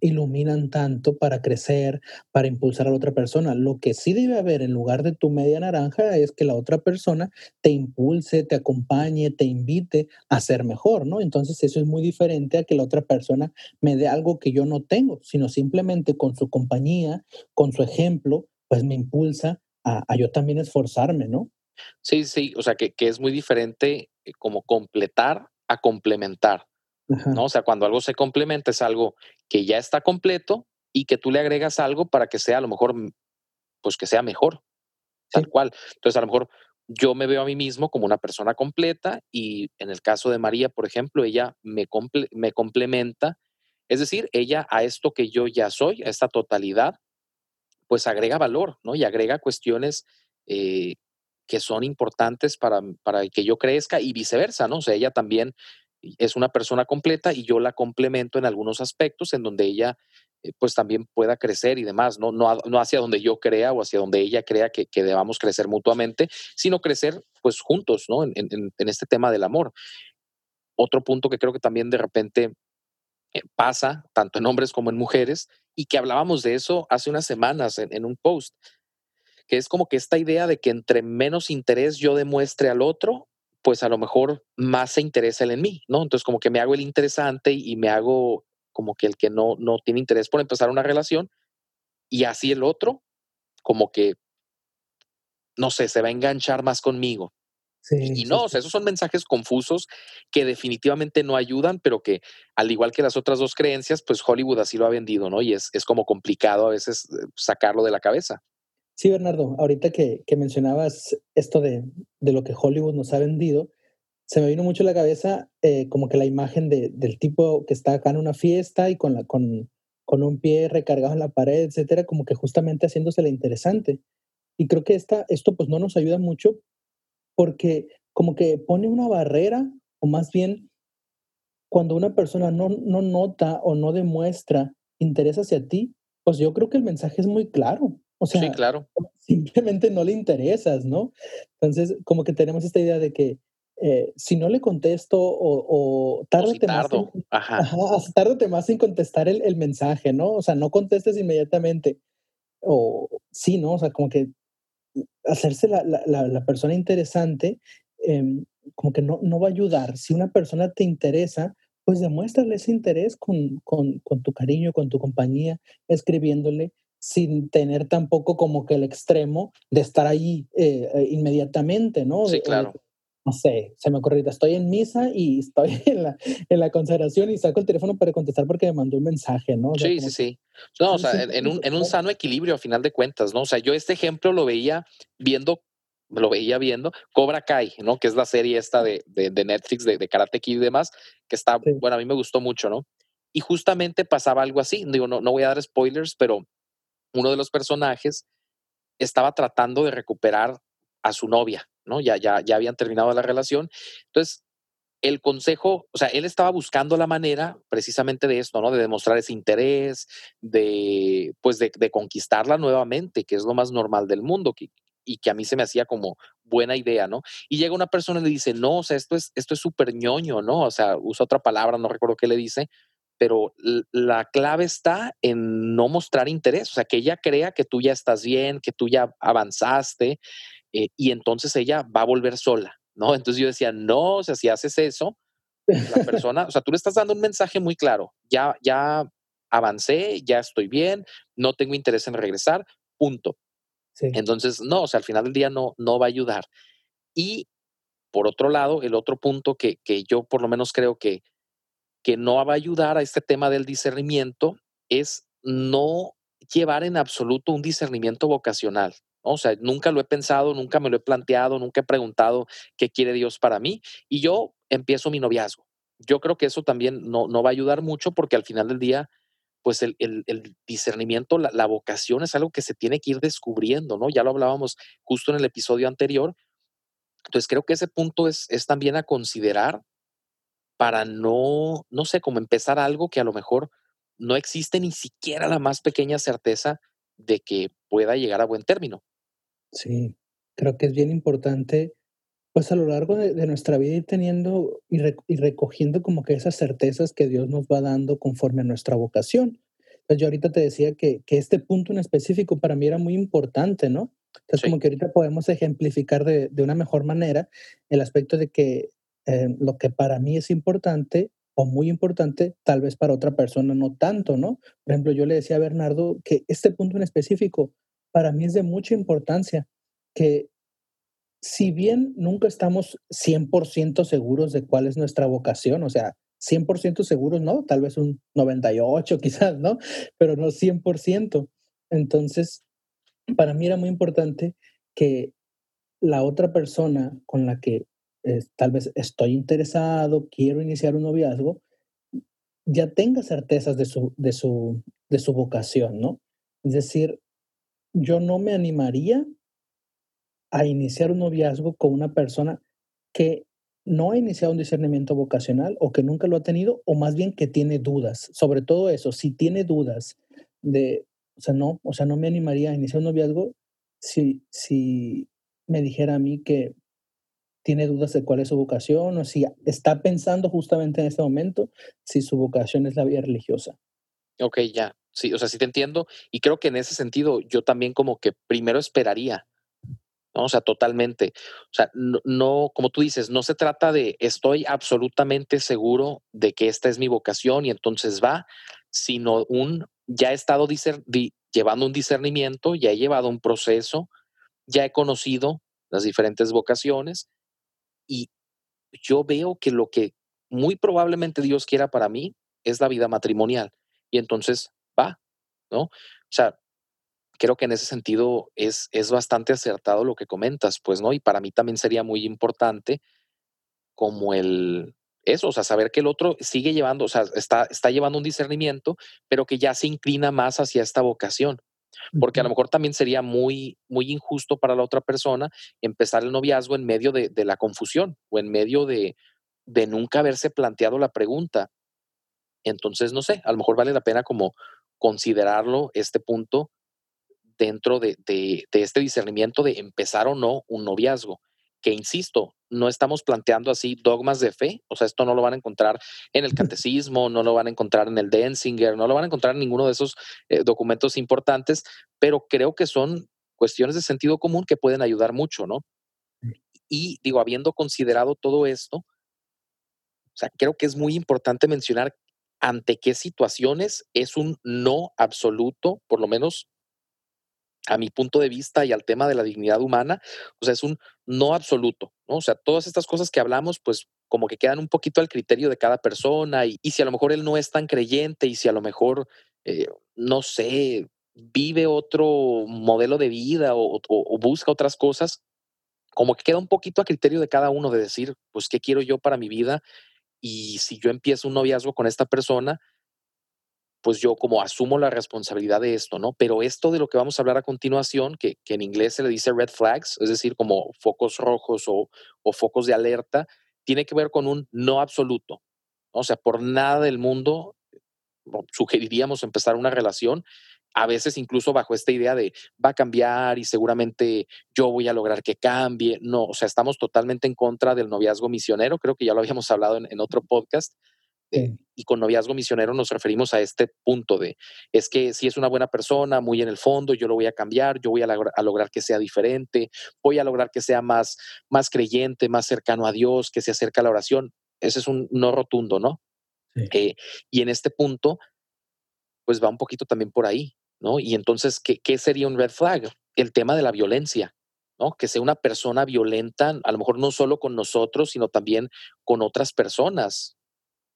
iluminan tanto para crecer, para impulsar a la otra persona. Lo que sí debe haber en lugar de tu media naranja es que la otra persona te impulse, te acompañe, te invite a ser mejor, ¿no? Entonces eso es muy diferente a que la otra persona me dé algo que yo no tengo, sino simplemente con su compañía, con su ejemplo, pues me impulsa a, a yo también esforzarme, ¿no? sí, sí, o sea, que, que es muy diferente eh, como completar a complementar, ¿no? O sea, cuando algo se complementa es algo que ya está completo y que tú le agregas algo para que sea a lo mejor, mm, pues que sea mejor, tal cual. Entonces, a lo mejor yo me veo a mí mismo como una persona completa y en el caso de María, por ejemplo, ella me, comple- me complementa, es decir, ella a esto que yo ya soy, a esta totalidad, pues agrega valor, ¿no? Y agrega cuestiones eh, que son importantes para, para que yo crezca y viceversa, ¿no? O sea, ella también es una persona completa y yo la complemento en algunos aspectos en donde ella eh, pues también pueda crecer y demás, ¿no? No, no hacia donde yo crea o hacia donde ella crea que, que debamos crecer mutuamente, sino crecer pues juntos, ¿no? En, en- este tema del amor. Otro punto que creo que también de repente eh, pasa, tanto en hombres como en mujeres, y que hablábamos de eso hace unas semanas en un post, que es como que esta idea de que entre menos interés yo demuestre al otro, pues a lo mejor más se interesa él en mí, ¿no? Entonces como que me hago el interesante y me hago como que el que no, no tiene interés por empezar una relación y así el otro como que, no sé, se va a enganchar más conmigo. Y, sí, y sí, no, o sea, esos son mensajes confusos que definitivamente no ayudan, pero que al igual que las otras dos creencias, pues Hollywood así lo ha vendido, ¿no? Y es, es como complicado a veces eh, sacarlo de la cabeza. Sí, Bernardo, ahorita que, que mencionabas esto de, de lo que Hollywood nos ha vendido, se me vino mucho a la cabeza eh, como que la imagen de, del tipo que está acá en una fiesta y con, la, con, con un pie recargado en la pared, etcétera, como que justamente haciéndose la interesante. Y creo que esta, esto pues no nos ayuda mucho porque como que pone una barrera, o más bien cuando una persona no, no nota o no demuestra interés hacia ti, pues yo creo que el mensaje es muy claro. O Sí, claro. simplemente no le interesas, ¿no? Entonces, como que tenemos esta idea de que eh, si no le contesto o, o O si más en. Ajá. ajá, tárdate más en contestar el, el mensaje, ¿no? O sea, no contestes inmediatamente. O sí, ¿no? O sea, como que hacerse la, la, la, la persona interesante, eh, como que no, no va a ayudar. Si una persona te interesa, pues demuéstrale ese interés con, con, con tu cariño, con tu compañía, escribiéndole, sin tener tampoco como que el extremo de estar ahí eh, eh, inmediatamente, ¿no? Sí, claro. que, no sé, se me ocurre, ahorita, estoy en misa y estoy en la, en la consagración y saco el teléfono para contestar porque me mandó un mensaje, ¿no? O sea, Sí, sí, sí. No, o sea, en, en un, en un sano equilibrio a final de cuentas, ¿no? O sea, yo este ejemplo lo veía viendo, lo veía viendo Cobra Kai, ¿no? Que es la serie esta de, de, de Netflix de, de Karate Kid y demás, que está, sí, bueno, a mí me gustó mucho, ¿no? Y justamente pasaba algo así, digo, no, no voy a dar spoilers, pero uno de los personajes estaba tratando de recuperar a su novia, ¿no? Ya, ya, ya habían terminado la relación. Entonces, el consejo, o sea, él estaba buscando la manera precisamente de esto, ¿no? De demostrar ese interés, de, pues, de, conquistarla nuevamente, que es lo más normal del mundo, que, y que a mí se me hacía como buena idea, ¿no? Y llega una persona y le dice, no, o sea, esto es, esto es súper ñoño, ¿no? O sea, usa otra palabra, no recuerdo qué le dice, pero la clave está en no mostrar interés, o sea, que ella crea que tú ya estás bien, que tú ya avanzaste, eh, y entonces ella va a volver sola, ¿no? Entonces yo decía, no, o sea, si haces eso, la persona, o sea, tú le estás dando un mensaje muy claro, ya, ya avancé, ya estoy bien, no tengo interés en regresar, punto. Entonces, no, o sea, al final del día no, no va a ayudar. Y por otro lado, el otro punto que, que yo por lo menos creo que, que no va a ayudar a este tema del discernimiento es no llevar en absoluto un discernimiento vocacional. O sea, nunca lo he pensado, nunca me lo he planteado, nunca he preguntado qué quiere Dios para mí y yo empiezo mi noviazgo. Yo creo que eso también no, no va a ayudar mucho porque al final del día, pues el, discernimiento, la, la, vocación es algo que se tiene que ir descubriendo, ¿no? Ya lo hablábamos justo en el episodio anterior. Entonces creo que ese punto es, es también a considerar para no, no sé, como empezar algo que a lo mejor no existe ni siquiera la más pequeña certeza de que pueda llegar a buen término. Sí, creo que es bien importante, pues a lo largo de, nuestra vida ir teniendo y, recogiendo como que esas certezas que Dios nos va dando conforme a nuestra vocación. Pues yo ahorita te decía que, que este punto en específico para mí era muy importante, ¿no? Entonces como que ahorita podemos ejemplificar de, de, una mejor manera el aspecto de que eh, lo que para mí es importante o muy importante, tal vez para otra persona no tanto, ¿no? Por ejemplo, yo le decía a Bernardo que este punto en específico para mí es de mucha importancia, que si bien nunca estamos 100% seguros de cuál es nuestra vocación, o sea, 100% seguros, ¿no? Tal vez un 98 quizás, ¿no? Pero no 100%. Entonces, para mí era muy importante que la otra persona con la que tal vez estoy interesado, quiero iniciar un noviazgo, ya tenga certezas de su, de su, de su vocación, ¿no? Es decir, yo no me animaría a iniciar un noviazgo con una persona que no ha iniciado un discernimiento vocacional o que nunca lo ha tenido, o más bien que tiene dudas. Sobre todo eso, si tiene dudas de, o sea, no, o sea, no me animaría a iniciar un noviazgo si, si me dijera a mí que tiene dudas de cuál es su vocación o si está pensando justamente en este momento si su vocación es la vida religiosa. Ok, ya. Sí, o sea, sí te entiendo. Y creo que en ese sentido yo también como que primero esperaría. O sea, totalmente. O sea, no, no, como tú dices, no se trata de estoy absolutamente seguro de que esta es mi vocación y entonces va, sino un ya he estado llevando un discernimiento, ya he llevado un proceso, ya he conocido las diferentes vocaciones y yo veo que lo que muy probablemente Dios quiera para mí es la vida matrimonial. Y entonces va, ¿no? O sea, creo que en ese sentido es, es bastante acertado lo que comentas, pues, ¿no? Y para mí también sería muy importante como el, eso, o sea, saber que el otro sigue llevando, o sea, está, está llevando un discernimiento, pero que ya se inclina más hacia esta vocación porque a lo mejor también sería muy, muy injusto para la otra persona empezar el noviazgo en medio de, la confusión o en medio de, de nunca haberse planteado la pregunta. Entonces, no sé, a lo mejor vale la pena como considerarlo este punto dentro de, de, este discernimiento de empezar o no un noviazgo que insisto, no estamos planteando así dogmas de fe, o sea, esto no lo van a encontrar en el catecismo, no lo van a encontrar en el Denzinger, no lo van a encontrar en ninguno de esos eh, documentos importantes, pero creo que son cuestiones de sentido común que pueden ayudar mucho, ¿no? Y digo, habiendo considerado todo esto, o sea, creo que es muy importante mencionar ante qué situaciones es un no absoluto, por lo menos a mi punto de vista y al tema de la dignidad humana, o sea, es un no absoluto, ¿no? O sea, todas estas cosas que hablamos, pues como que quedan un poquito al criterio de cada persona y, si a lo mejor él no es tan creyente y si a lo mejor, eh, no sé, vive otro modelo de vida o, o busca otras cosas, como que queda un poquito a criterio de cada uno de decir, pues, ¿qué quiero yo para mi vida? Y si yo empiezo un noviazgo con esta persona, pues yo como asumo la responsabilidad de esto, ¿no? Pero esto de lo que vamos a hablar a continuación, que, en inglés se le dice red flags, es decir, como focos rojos o, focos de alerta, tiene que ver con un no absoluto. O sea, por nada del mundo sugeriríamos empezar una relación, a veces incluso bajo esta idea de va a cambiar y seguramente yo voy a lograr que cambie. No, o sea, estamos totalmente en contra del noviazgo misionero, creo que ya lo habíamos hablado en otro podcast, y con noviazgo misionero nos referimos a este punto de, es que si es una buena persona, muy en el fondo, yo lo voy a cambiar, yo voy a, lograr que sea diferente, voy a lograr que sea más, más creyente, más cercano a Dios, que se acerque a la oración. Ese es un no rotundo, ¿no? Eh, y en este punto, pues va un poquito también por ahí, ¿no? Y entonces, ¿qué, ¿qué sería un red flag? El tema de la violencia. ¿no? Que sea una persona violenta, a lo mejor no solo con nosotros, sino también con otras personas.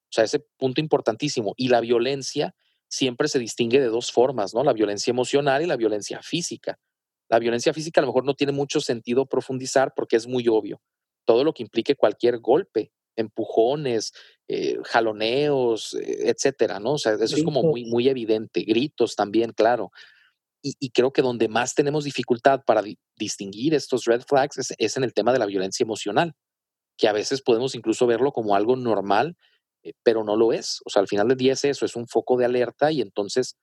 O sea, ese punto importantísimo. Y la violencia siempre se distingue de dos formas, ¿no? La violencia emocional y la violencia física. La violencia física a lo mejor no tiene mucho sentido profundizar porque es muy obvio. Todo lo que implique cualquier golpe, empujones, eh, jaloneos, eh, etcétera, ¿no? O sea, eso es como muy, muy evidente. Gritos también, claro. Y, creo que donde más tenemos dificultad para distinguir estos red flags es, es, en el tema de la violencia emocional, que a veces podemos incluso verlo como algo normal, eh, pero no lo es. O sea, al final del día es eso, es un foco de alerta y entonces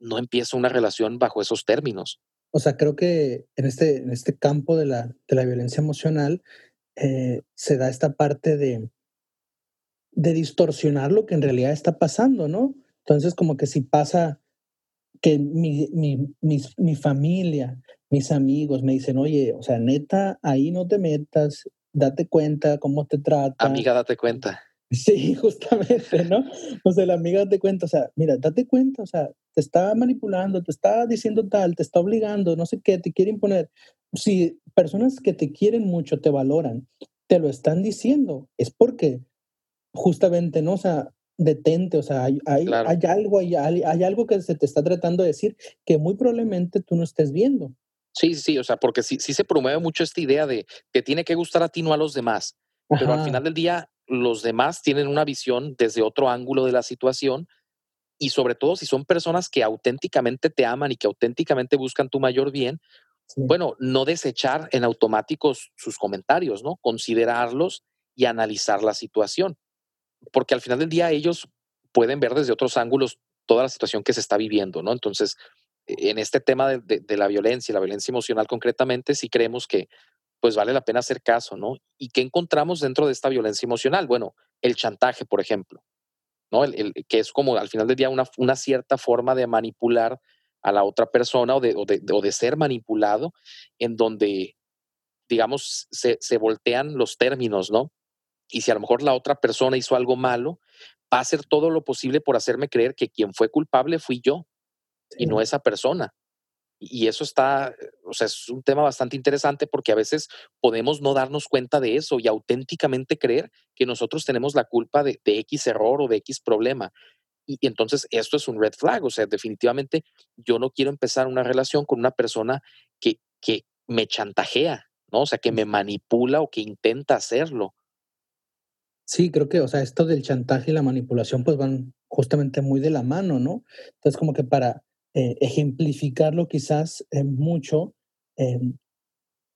no empieza una relación bajo esos términos. O sea, creo que en este, en este campo de la, de la violencia emocional eh, se da esta parte de, de distorsionar lo que en realidad está pasando, ¿no? Entonces, como que si pasa que mi, mi, mi, familia, mis amigos me dicen, oye, o sea, neta, ahí no te metas, date cuenta cómo te trata. Amiga, date cuenta. Sí, justamente, ¿no? O sea, la amiga date cuenta, o sea, mira, date cuenta, o sea, te está manipulando, te está diciendo tal, te está obligando, no sé qué, te quiere imponer. Si personas que te quieren mucho, te valoran, te lo están diciendo, es porque justamente, ¿no? O sea, detente, o sea, hay, hay, algo, hay, hay, algo que se te está tratando de decir que muy probablemente tú no estés viendo. Sí, sí, o sea, porque sí, sí se promueve mucho esta idea de que tiene que gustar a ti, no a los demás. Pero al final del día, los demás tienen una visión desde otro ángulo de la situación y sobre todo si son personas que auténticamente te aman y que auténticamente buscan tu mayor bien, bueno, no desechar en automático sus comentarios, ¿no? Considerarlos y analizar la situación. Porque al final del día ellos pueden ver desde otros ángulos toda la situación que se está viviendo, ¿no? Entonces, e, en este tema de, de la violencia, la violencia emocional concretamente, sí creemos que pues vale la pena hacer caso, ¿no? ¿Y qué encontramos dentro de esta violencia emocional? Bueno, el chantaje, por ejemplo, ¿no? El, que es como al final del día una, una, cierta forma de manipular a la otra persona o de, o de, o de ser manipulado, en donde, digamos, se, se, voltean los términos, ¿no? Y si a lo mejor la otra persona hizo algo malo, va a hacer todo lo posible por hacerme creer que quien fue culpable fui yo y no esa persona. Y eso está, o sea, es un tema bastante interesante porque a veces podemos no darnos cuenta de eso y auténticamente creer que nosotros tenemos la culpa de, X error o de X problema. Y, entonces esto es un red flag, o sea, definitivamente yo no quiero empezar una relación con una persona que, que me chantajea, ¿no? O sea, que me manipula o que intenta hacerlo. Sí, creo que, o sea, esto del chantaje y la manipulación pues van justamente muy de la mano, ¿no? Entonces, como que para, eh, ejemplificarlo quizás eh, mucho, em,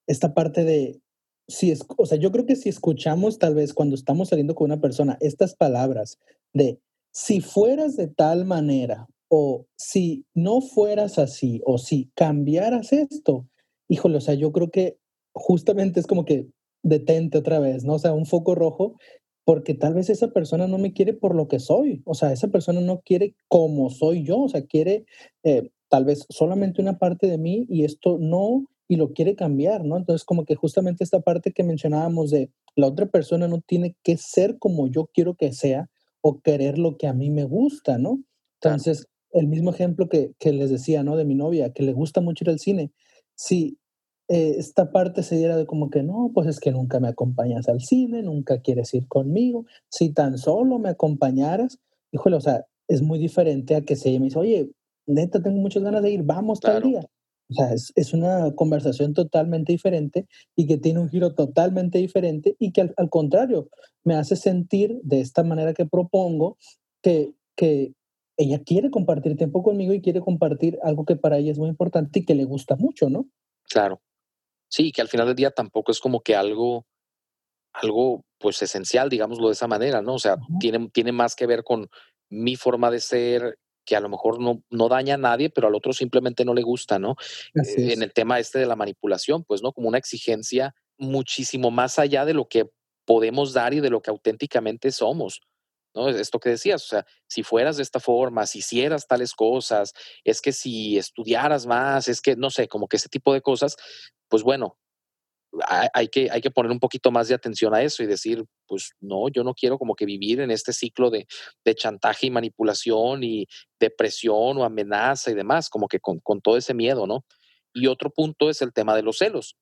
esta parte de, si es, o sea, yo creo que si escuchamos tal vez cuando estamos saliendo con una persona estas palabras de, si fueras de tal manera, o si no fueras así, o si cambiaras esto, híjole, o sea, yo creo que justamente es como que detente otra vez, ¿no? O sea, un foco rojo porque tal vez esa persona no me quiere por lo que soy, o sea, esa persona no quiere como soy yo, o sea, quiere eh, tal vez solamente una parte de mí y esto no, y lo quiere cambiar, ¿no? Entonces, como que justamente esta parte que mencionábamos de la otra persona no tiene que ser como yo quiero que sea o querer lo que a mí me gusta, ¿no? Entonces, el mismo ejemplo que, que les decía, ¿no? De mi novia, que le gusta mucho ir al cine. Si eh, esta parte se diera de como que no, pues es que nunca me acompañas al cine, nunca quieres ir conmigo, si tan solo me acompañaras, híjole, o sea, es muy diferente a que se me dice, oye, neta, tengo muchas ganas de ir, vamos tal día. O sea, es, es, una conversación totalmente diferente y que tiene un giro totalmente diferente y que al, al, contrario me hace sentir de esta manera que propongo que, que ella quiere compartir tiempo conmigo y quiere compartir algo que para ella es muy importante y que le gusta mucho, ¿no? Claro. Sí, que al final del día tampoco es como que algo, algo pues esencial, digámoslo de esa manera, ¿no? O sea, tiene, tiene más que ver con mi forma de ser, que a lo mejor no, no daña a nadie, pero al otro simplemente no le gusta, ¿no? Eh, en el tema este de la manipulación, pues, ¿no? Como una exigencia muchísimo más allá de lo que podemos dar y de lo que auténticamente somos. ¿no? Esto que decías, o sea, si fueras de esta forma, si hicieras tales cosas, es que si estudiaras más, es que, no sé, como que ese tipo de cosas, pues bueno, hay, que, hay que poner un poquito más de atención a eso y decir, pues no, yo no quiero como que vivir en este ciclo de, chantaje y manipulación y depresión o amenaza y demás, como que con, todo ese miedo, ¿no? Y otro punto es el tema de los celos.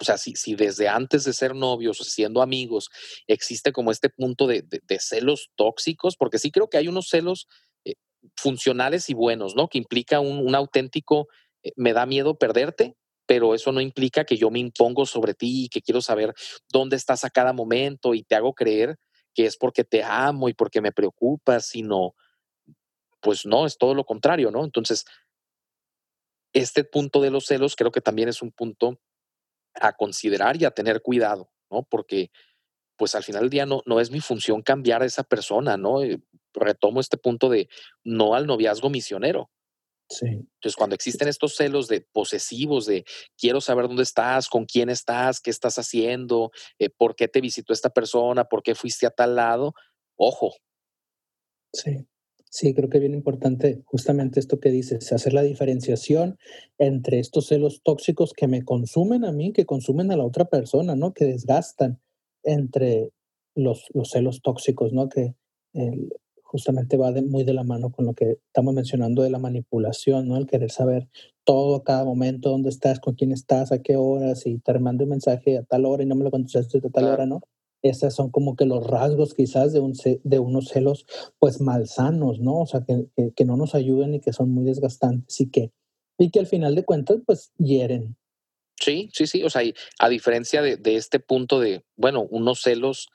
O sea, si, si desde antes de ser novios o siendo amigos existe como este punto de, celos tóxicos, porque sí creo que hay unos celos eh, funcionales y buenos, ¿no? Que implica un, auténtico, eh, me da miedo perderte, pero eso no implica que yo me impongo sobre ti y que quiero saber dónde estás a cada momento y te hago creer que es porque te amo y porque me preocupas, sino, pues no, es todo lo contrario, ¿no? Entonces, este punto de los celos creo que también es un punto a considerar y a tener cuidado, ¿no? Porque, pues al final del día no, no es mi función cambiar a esa persona, ¿no? Eh, retomo este punto de no al noviazgo misionero. Entonces, cuando existen estos celos de posesivos, de quiero saber dónde estás, con quién estás, qué estás haciendo, eh, por qué te visitó esta persona, por qué fuiste a tal lado, ojo. Sí, sí, creo que es bien importante justamente esto que dices, hacer la diferenciación entre estos celos tóxicos que me consumen a mí, que consumen a la otra persona, ¿no? Que desgastan entre los, los celos tóxicos, ¿no? Que el, justamente va muy de la mano con lo que estamos mencionando de la manipulación, ¿no? El querer saber todo a cada momento, dónde estás, con quién estás, a qué horas, y te mando un mensaje a tal hora y no me lo contestaste a tal hora, ¿no? Esas son como que los rasgos quizás de, un, de unos celos pues malsanos, ¿no? O sea, que, que, no nos ayudan y que son muy desgastantes y que, y que al final de cuentas pues hieren. Sí, sí, sí. O sea, a diferencia de, de este punto de, bueno, unos celos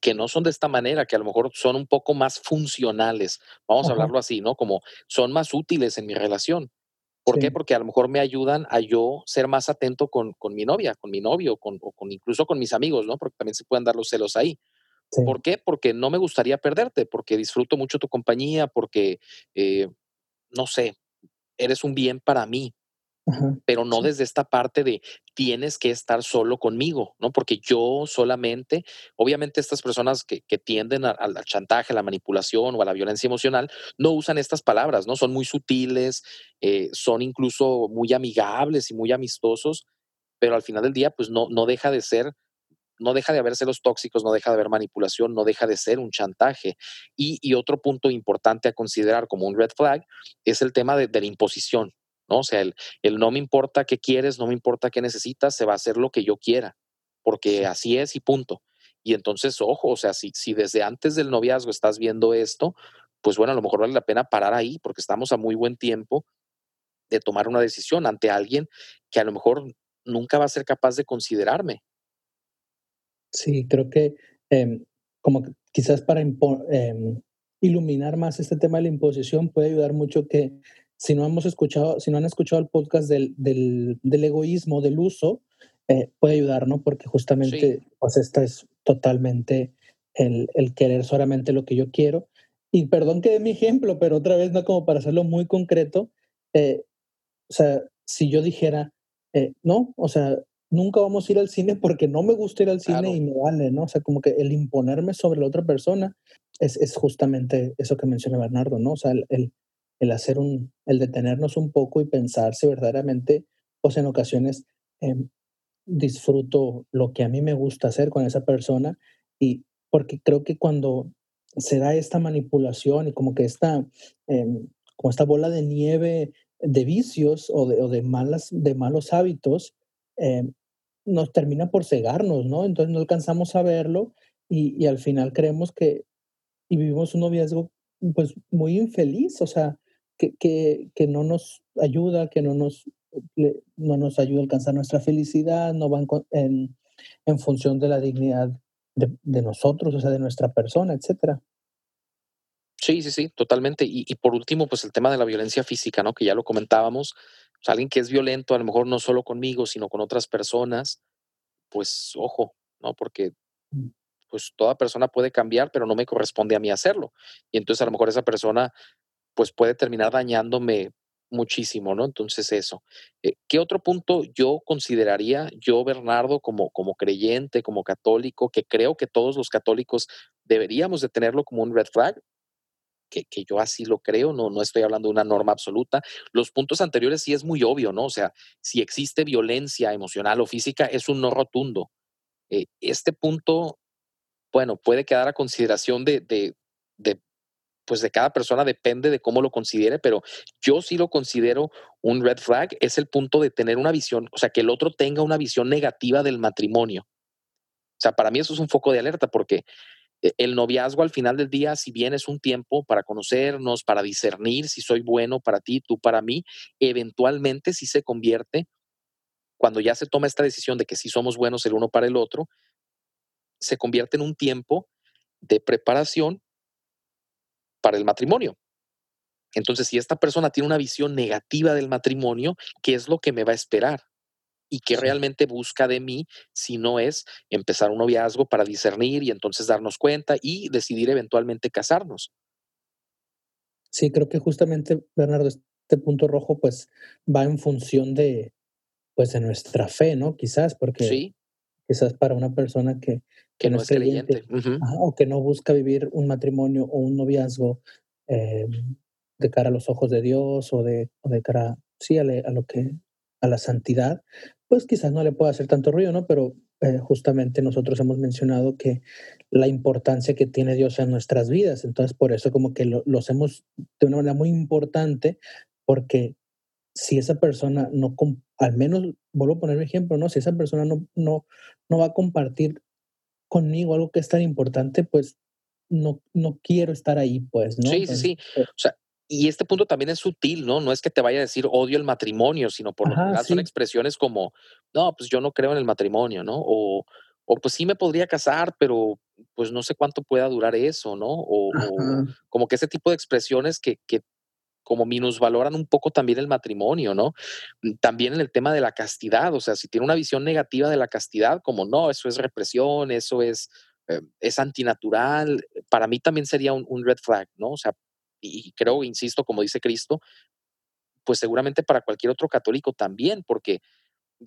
que no son de esta manera, que a lo mejor son un poco más funcionales, vamos a hablarlo así, ¿no? Como son más útiles en mi relación. ¿Por qué? Porque a lo mejor me ayudan a yo ser más atento con, con mi novia, con mi novio, con, o con incluso con mis amigos, ¿no? Porque también se pueden dar los celos ahí. ¿Por qué? Porque no me gustaría perderte, porque disfruto mucho tu compañía, porque, eh, no sé, eres un bien para mí pero no desde esta parte de tienes que estar solo conmigo, ¿no? Porque yo solamente, obviamente estas personas que, tienden al chantaje, a la manipulación o a la violencia emocional, no usan estas palabras, ¿no? Son muy sutiles, eh, son incluso muy amigables y muy amistosos, pero al final del día, pues no, no deja de ser no deja de haber celos tóxicos, no deja de haber manipulación, no deja de ser un chantaje. Y, otro punto importante a considerar como un red flag es el tema de la imposición. ¿No? O sea, el, no me importa qué quieres, no me importa qué necesitas, se va a hacer lo que yo quiera, porque así es y punto. Y entonces, ojo, o sea, si, si desde antes del noviazgo estás viendo esto, pues bueno, a lo mejor vale la pena parar ahí, porque estamos a muy buen tiempo de tomar una decisión ante alguien que a lo mejor nunca va a ser capaz de considerarme. Sí, creo que em, como quizás para em, iluminar más este tema de la imposición puede ayudar mucho que si no hemos escuchado, si no han escuchado el podcast del, del, del egoísmo, del uso, eh, puede ayudar, ¿no? Porque justamente, pues esta es totalmente el, el, querer solamente lo que yo quiero. Y perdón que dé mi ejemplo, pero otra vez, ¿no? Como para hacerlo muy concreto, eh, o sea, si yo dijera, eh, no, o sea, nunca vamos a ir al cine porque no me gusta ir al cine y me vale, ¿no? O sea, como que el imponerme sobre la otra persona es, es justamente eso que menciona Bernardo, ¿no? O sea, el, el hacer un, el detenernos un poco y pensar si verdaderamente, pues en ocasiones em, disfruto lo que a mí me gusta hacer con esa persona y porque creo que cuando se da esta manipulación y como que esta, em, como esta bola de nieve de vicios o de, o de, malas, de malos hábitos, em, nos termina por cegarnos, ¿no? Entonces no alcanzamos a verlo y, y al final creemos que, y vivimos un noviazgo pues muy infeliz, o sea, que, que, no nos ayuda, que no nos, no nos ayuda a alcanzar nuestra felicidad, no van en, en función de la dignidad de, de, nosotros, o sea, de nuestra persona, etcétera. Sí, sí, sí, totalmente. Y, y, por último, pues el tema de la violencia física, ¿no? Que ya lo comentábamos. Pues, alguien que es violento, a lo mejor no solo conmigo, sino con otras personas, pues ojo, ¿no? Porque mm. pues toda persona puede cambiar, pero no me corresponde a mí hacerlo. Y entonces a lo mejor esa persona pues puede terminar dañándome muchísimo, ¿no? Entonces eso. Eh, ¿Qué otro punto yo consideraría, yo Bernardo, como, como creyente, como católico, que creo que todos los católicos deberíamos de tenerlo como un red flag, que, que, yo así lo creo, no, no estoy hablando de una norma absoluta. Los puntos anteriores sí es muy obvio, ¿no? O sea, si existe violencia emocional o física, es un no rotundo. Eh, este punto, bueno, puede quedar a consideración de, de, de, pues de cada persona, depende de cómo lo considere, pero yo sí lo considero un red flag, es el punto de tener una visión, o sea, que el otro tenga una visión negativa del matrimonio. O sea, para mí eso es un foco de alerta porque e, el noviazgo al final del día, si bien es un tiempo para conocernos, para discernir si soy bueno para ti, tú para mí, eventualmente sí se convierte, cuando ya se toma esta decisión de que sí somos buenos el uno para el otro, se convierte en un tiempo de preparación para el matrimonio. Entonces, si esta persona tiene una visión negativa del matrimonio, ¿qué es lo que me va a esperar? y qué realmente busca de mí si no es empezar un noviazgo para discernir y entonces darnos cuenta y decidir eventualmente casarnos. Sí, creo que justamente, Bernardo, este punto rojo pues va en función de pues de nuestra fe, ¿no? Quizás, porque sí. Quizás para una persona que, que, no, es creyente, creyente uh -huh. o que no busca vivir un matrimonio o un noviazgo eh, de cara a los ojos de Dios o de, o de cara sí, a, le, a lo que a la santidad, pues quizás no le pueda hacer tanto ruido, ¿no? Pero eh, justamente nosotros hemos mencionado que la importancia que tiene Dios en nuestras vidas, entonces por eso como que lo, lo hacemos de una manera muy importante, porque si esa persona no, al menos, vuelvo a poner ejemplo, ¿no? Si esa persona no, no, no va a compartir conmigo algo que es tan importante, pues no, no quiero estar ahí, pues, ¿no? Sí, sí, sí. O sea, y este punto también es sutil, ¿no? No es que te vaya a decir odio el matrimonio, sino por lo general sí. son expresiones como, no, pues yo no creo en el matrimonio, ¿no? O, o pues sí me podría casar, pero pues no sé cuánto pueda durar eso, ¿no? O, o como que ese tipo de expresiones que, que como minusvaloran un poco también el matrimonio, ¿no? También en el tema de la castidad, o sea, si tiene una visión negativa de la castidad, como no, eso es represión, eso es, eh, es antinatural, para mí también sería un, un red flag, ¿no? O sea, y creo, insisto, como dice Cristo, pues seguramente para cualquier otro católico también, porque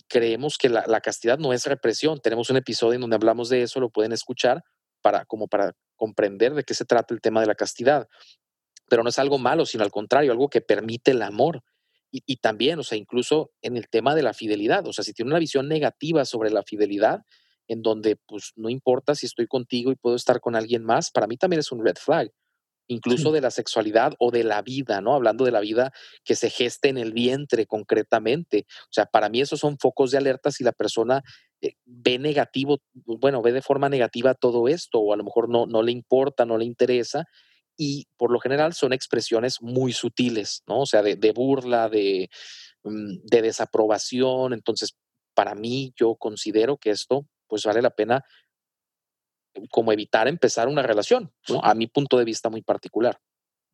creemos que la, la, castidad no es represión. Tenemos un episodio en donde hablamos de eso, lo pueden escuchar para como para comprender de qué se trata el tema de la castidad. Pero no es algo malo, sino al contrario, algo que permite el amor. Y, y también, o sea, incluso en el tema de la fidelidad, o sea, si tiene una visión negativa sobre la fidelidad, en donde pues no importa si estoy contigo y puedo estar con alguien más, para mí también es un red flag incluso sí. de la sexualidad o de la vida, ¿no? Hablando de la vida que se geste en el vientre concretamente. O sea, para mí esos son focos de alerta si la persona eh, ve negativo, bueno, ve de forma negativa todo esto o a lo mejor no, no le importa, no le interesa. Y por lo general son expresiones muy sutiles, ¿no? O sea, de, de burla, de, mm, de desaprobación. Entonces, para mí, yo considero que esto, pues vale la pena como evitar empezar una relación, ¿no? a mi punto de vista muy particular.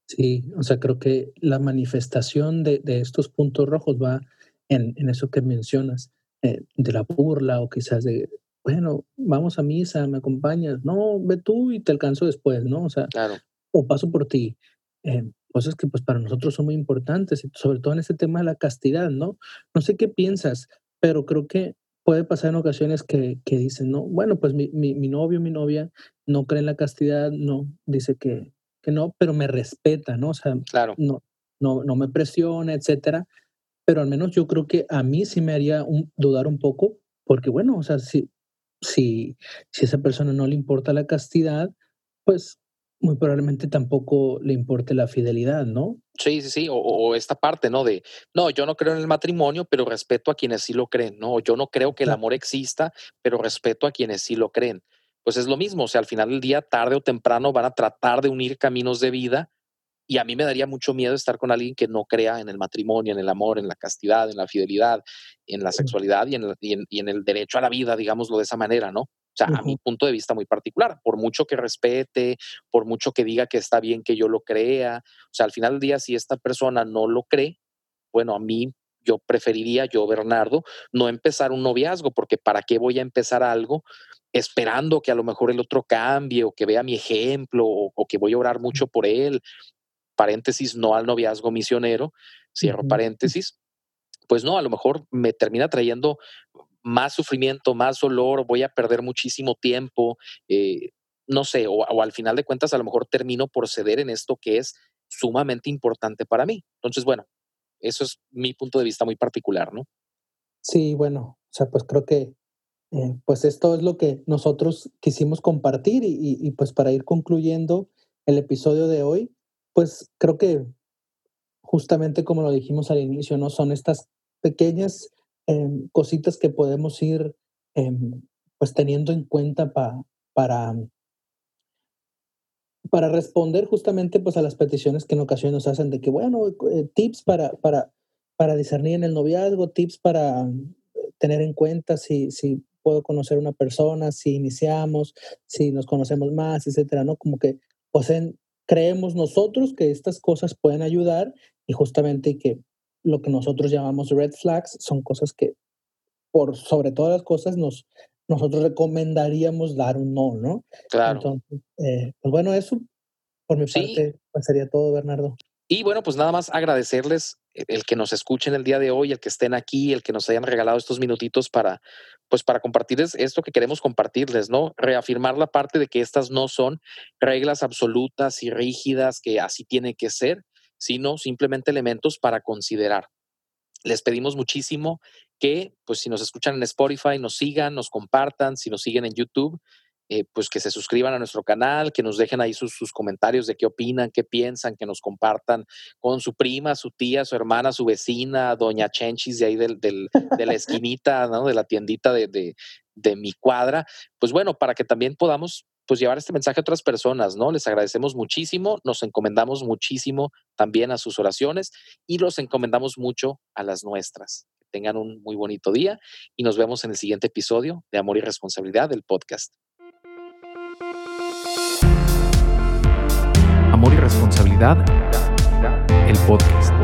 Sí, o sea, creo que la manifestación de, de estos puntos rojos va en, en eso que mencionas, eh, de la burla o quizás de, bueno, vamos a misa, me acompañas, no, ve tú y te alcanzo después, ¿no? O sea, claro. O paso por ti. Eh, cosas que pues para nosotros son muy importantes, sobre todo en este tema de la castidad, ¿no? No sé qué piensas, pero creo que puede pasar en ocasiones que, que dicen, no, bueno, pues mi, mi, mi, novio, mi novia no cree en la castidad, no, dice que, que no, pero me respeta, ¿no? O sea, claro. no, no, no me presiona, etcétera. Pero al menos yo creo que a mí sí me haría un, dudar un poco, porque bueno, o sea, si, si, si a esa persona no le importa la castidad, pues muy probablemente tampoco le importe la fidelidad, ¿no? Sí, sí, sí, o, o, esta parte, ¿no? De, no, yo no creo en el matrimonio, pero respeto a quienes sí lo creen, ¿no? Yo no creo que el amor exista, pero respeto a quienes sí lo creen. Pues es lo mismo, o sea, al final del día, tarde o temprano, van a tratar de unir caminos de vida y a mí me daría mucho miedo estar con alguien que no crea en el matrimonio, en el amor, en la castidad, en la fidelidad, en la sexualidad y en, y en, y en el derecho a la vida, digámoslo de esa manera, ¿no? Sea, uh -huh. a mi punto de vista muy particular, por mucho que respete, por mucho que diga que está bien que yo lo crea, o sea, al final del día, si esta persona no lo cree, bueno, a mí yo preferiría, yo Bernardo, no empezar un noviazgo, porque ¿para qué voy a empezar algo esperando que a lo mejor el otro cambie o que vea mi ejemplo o, o que voy a orar mucho por él? Paréntesis, no al noviazgo misionero, cierro uh -huh. paréntesis. Pues no, a lo mejor me termina trayendo más sufrimiento, más dolor, voy a perder muchísimo tiempo. Eh, no sé, o, al final de cuentas a lo mejor termino por ceder en esto que es sumamente importante para mí. Entonces, bueno, eso es mi punto de vista muy particular, ¿no? Sí, bueno, o sea, pues creo que eh, pues esto es lo que nosotros quisimos compartir y, y, pues para ir concluyendo el episodio de hoy, pues creo que justamente como lo dijimos al inicio, ¿no? Son estas pequeñas eh, cositas que podemos ir eh, pues teniendo en cuenta pa, para para responder justamente pues a las peticiones que en ocasiones nos hacen de que bueno eh, tips para para para discernir en el noviazgo tips para eh, tener en cuenta si si puedo conocer una persona si iniciamos si nos conocemos más etcétera no como que pues en, creemos nosotros que estas cosas pueden ayudar y justamente que lo que nosotros llamamos red flags son cosas que por sobre todas las cosas nos nosotros recomendaríamos dar un no, ¿no? Claro. Entonces, eh, pues bueno, eso por mi Sí. parte pues sería todo, Bernardo. Y bueno, pues nada más agradecerles el- el que nos escuchen el día de hoy, el que estén aquí, el que nos hayan regalado estos minutitos para, pues para compartirles esto que queremos compartirles, ¿no? Reafirmar la parte de que estas no son reglas absolutas y rígidas que así tiene que ser, sino simplemente elementos para considerar. Les pedimos muchísimo que, pues si nos escuchan en Spotify, nos sigan, nos compartan, si nos siguen en YouTube, eh, pues que se suscriban a nuestro canal, que nos dejen ahí sus, sus comentarios de qué opinan, qué piensan, que nos compartan con su prima, su tía, su hermana, su vecina, doña Chenchis de ahí del, del- de la esquinita, ¿no? de la tiendita de, de, de mi cuadra. Pues bueno, para que también podamos pues llevar este mensaje a otras personas, ¿no? Les agradecemos muchísimo, nos encomendamos muchísimo también a sus oraciones y los encomendamos mucho a las nuestras. Que tengan un muy bonito día y nos vemos en el siguiente episodio de Amor y Responsabilidad del podcast. Amor y responsabilidad, el podcast.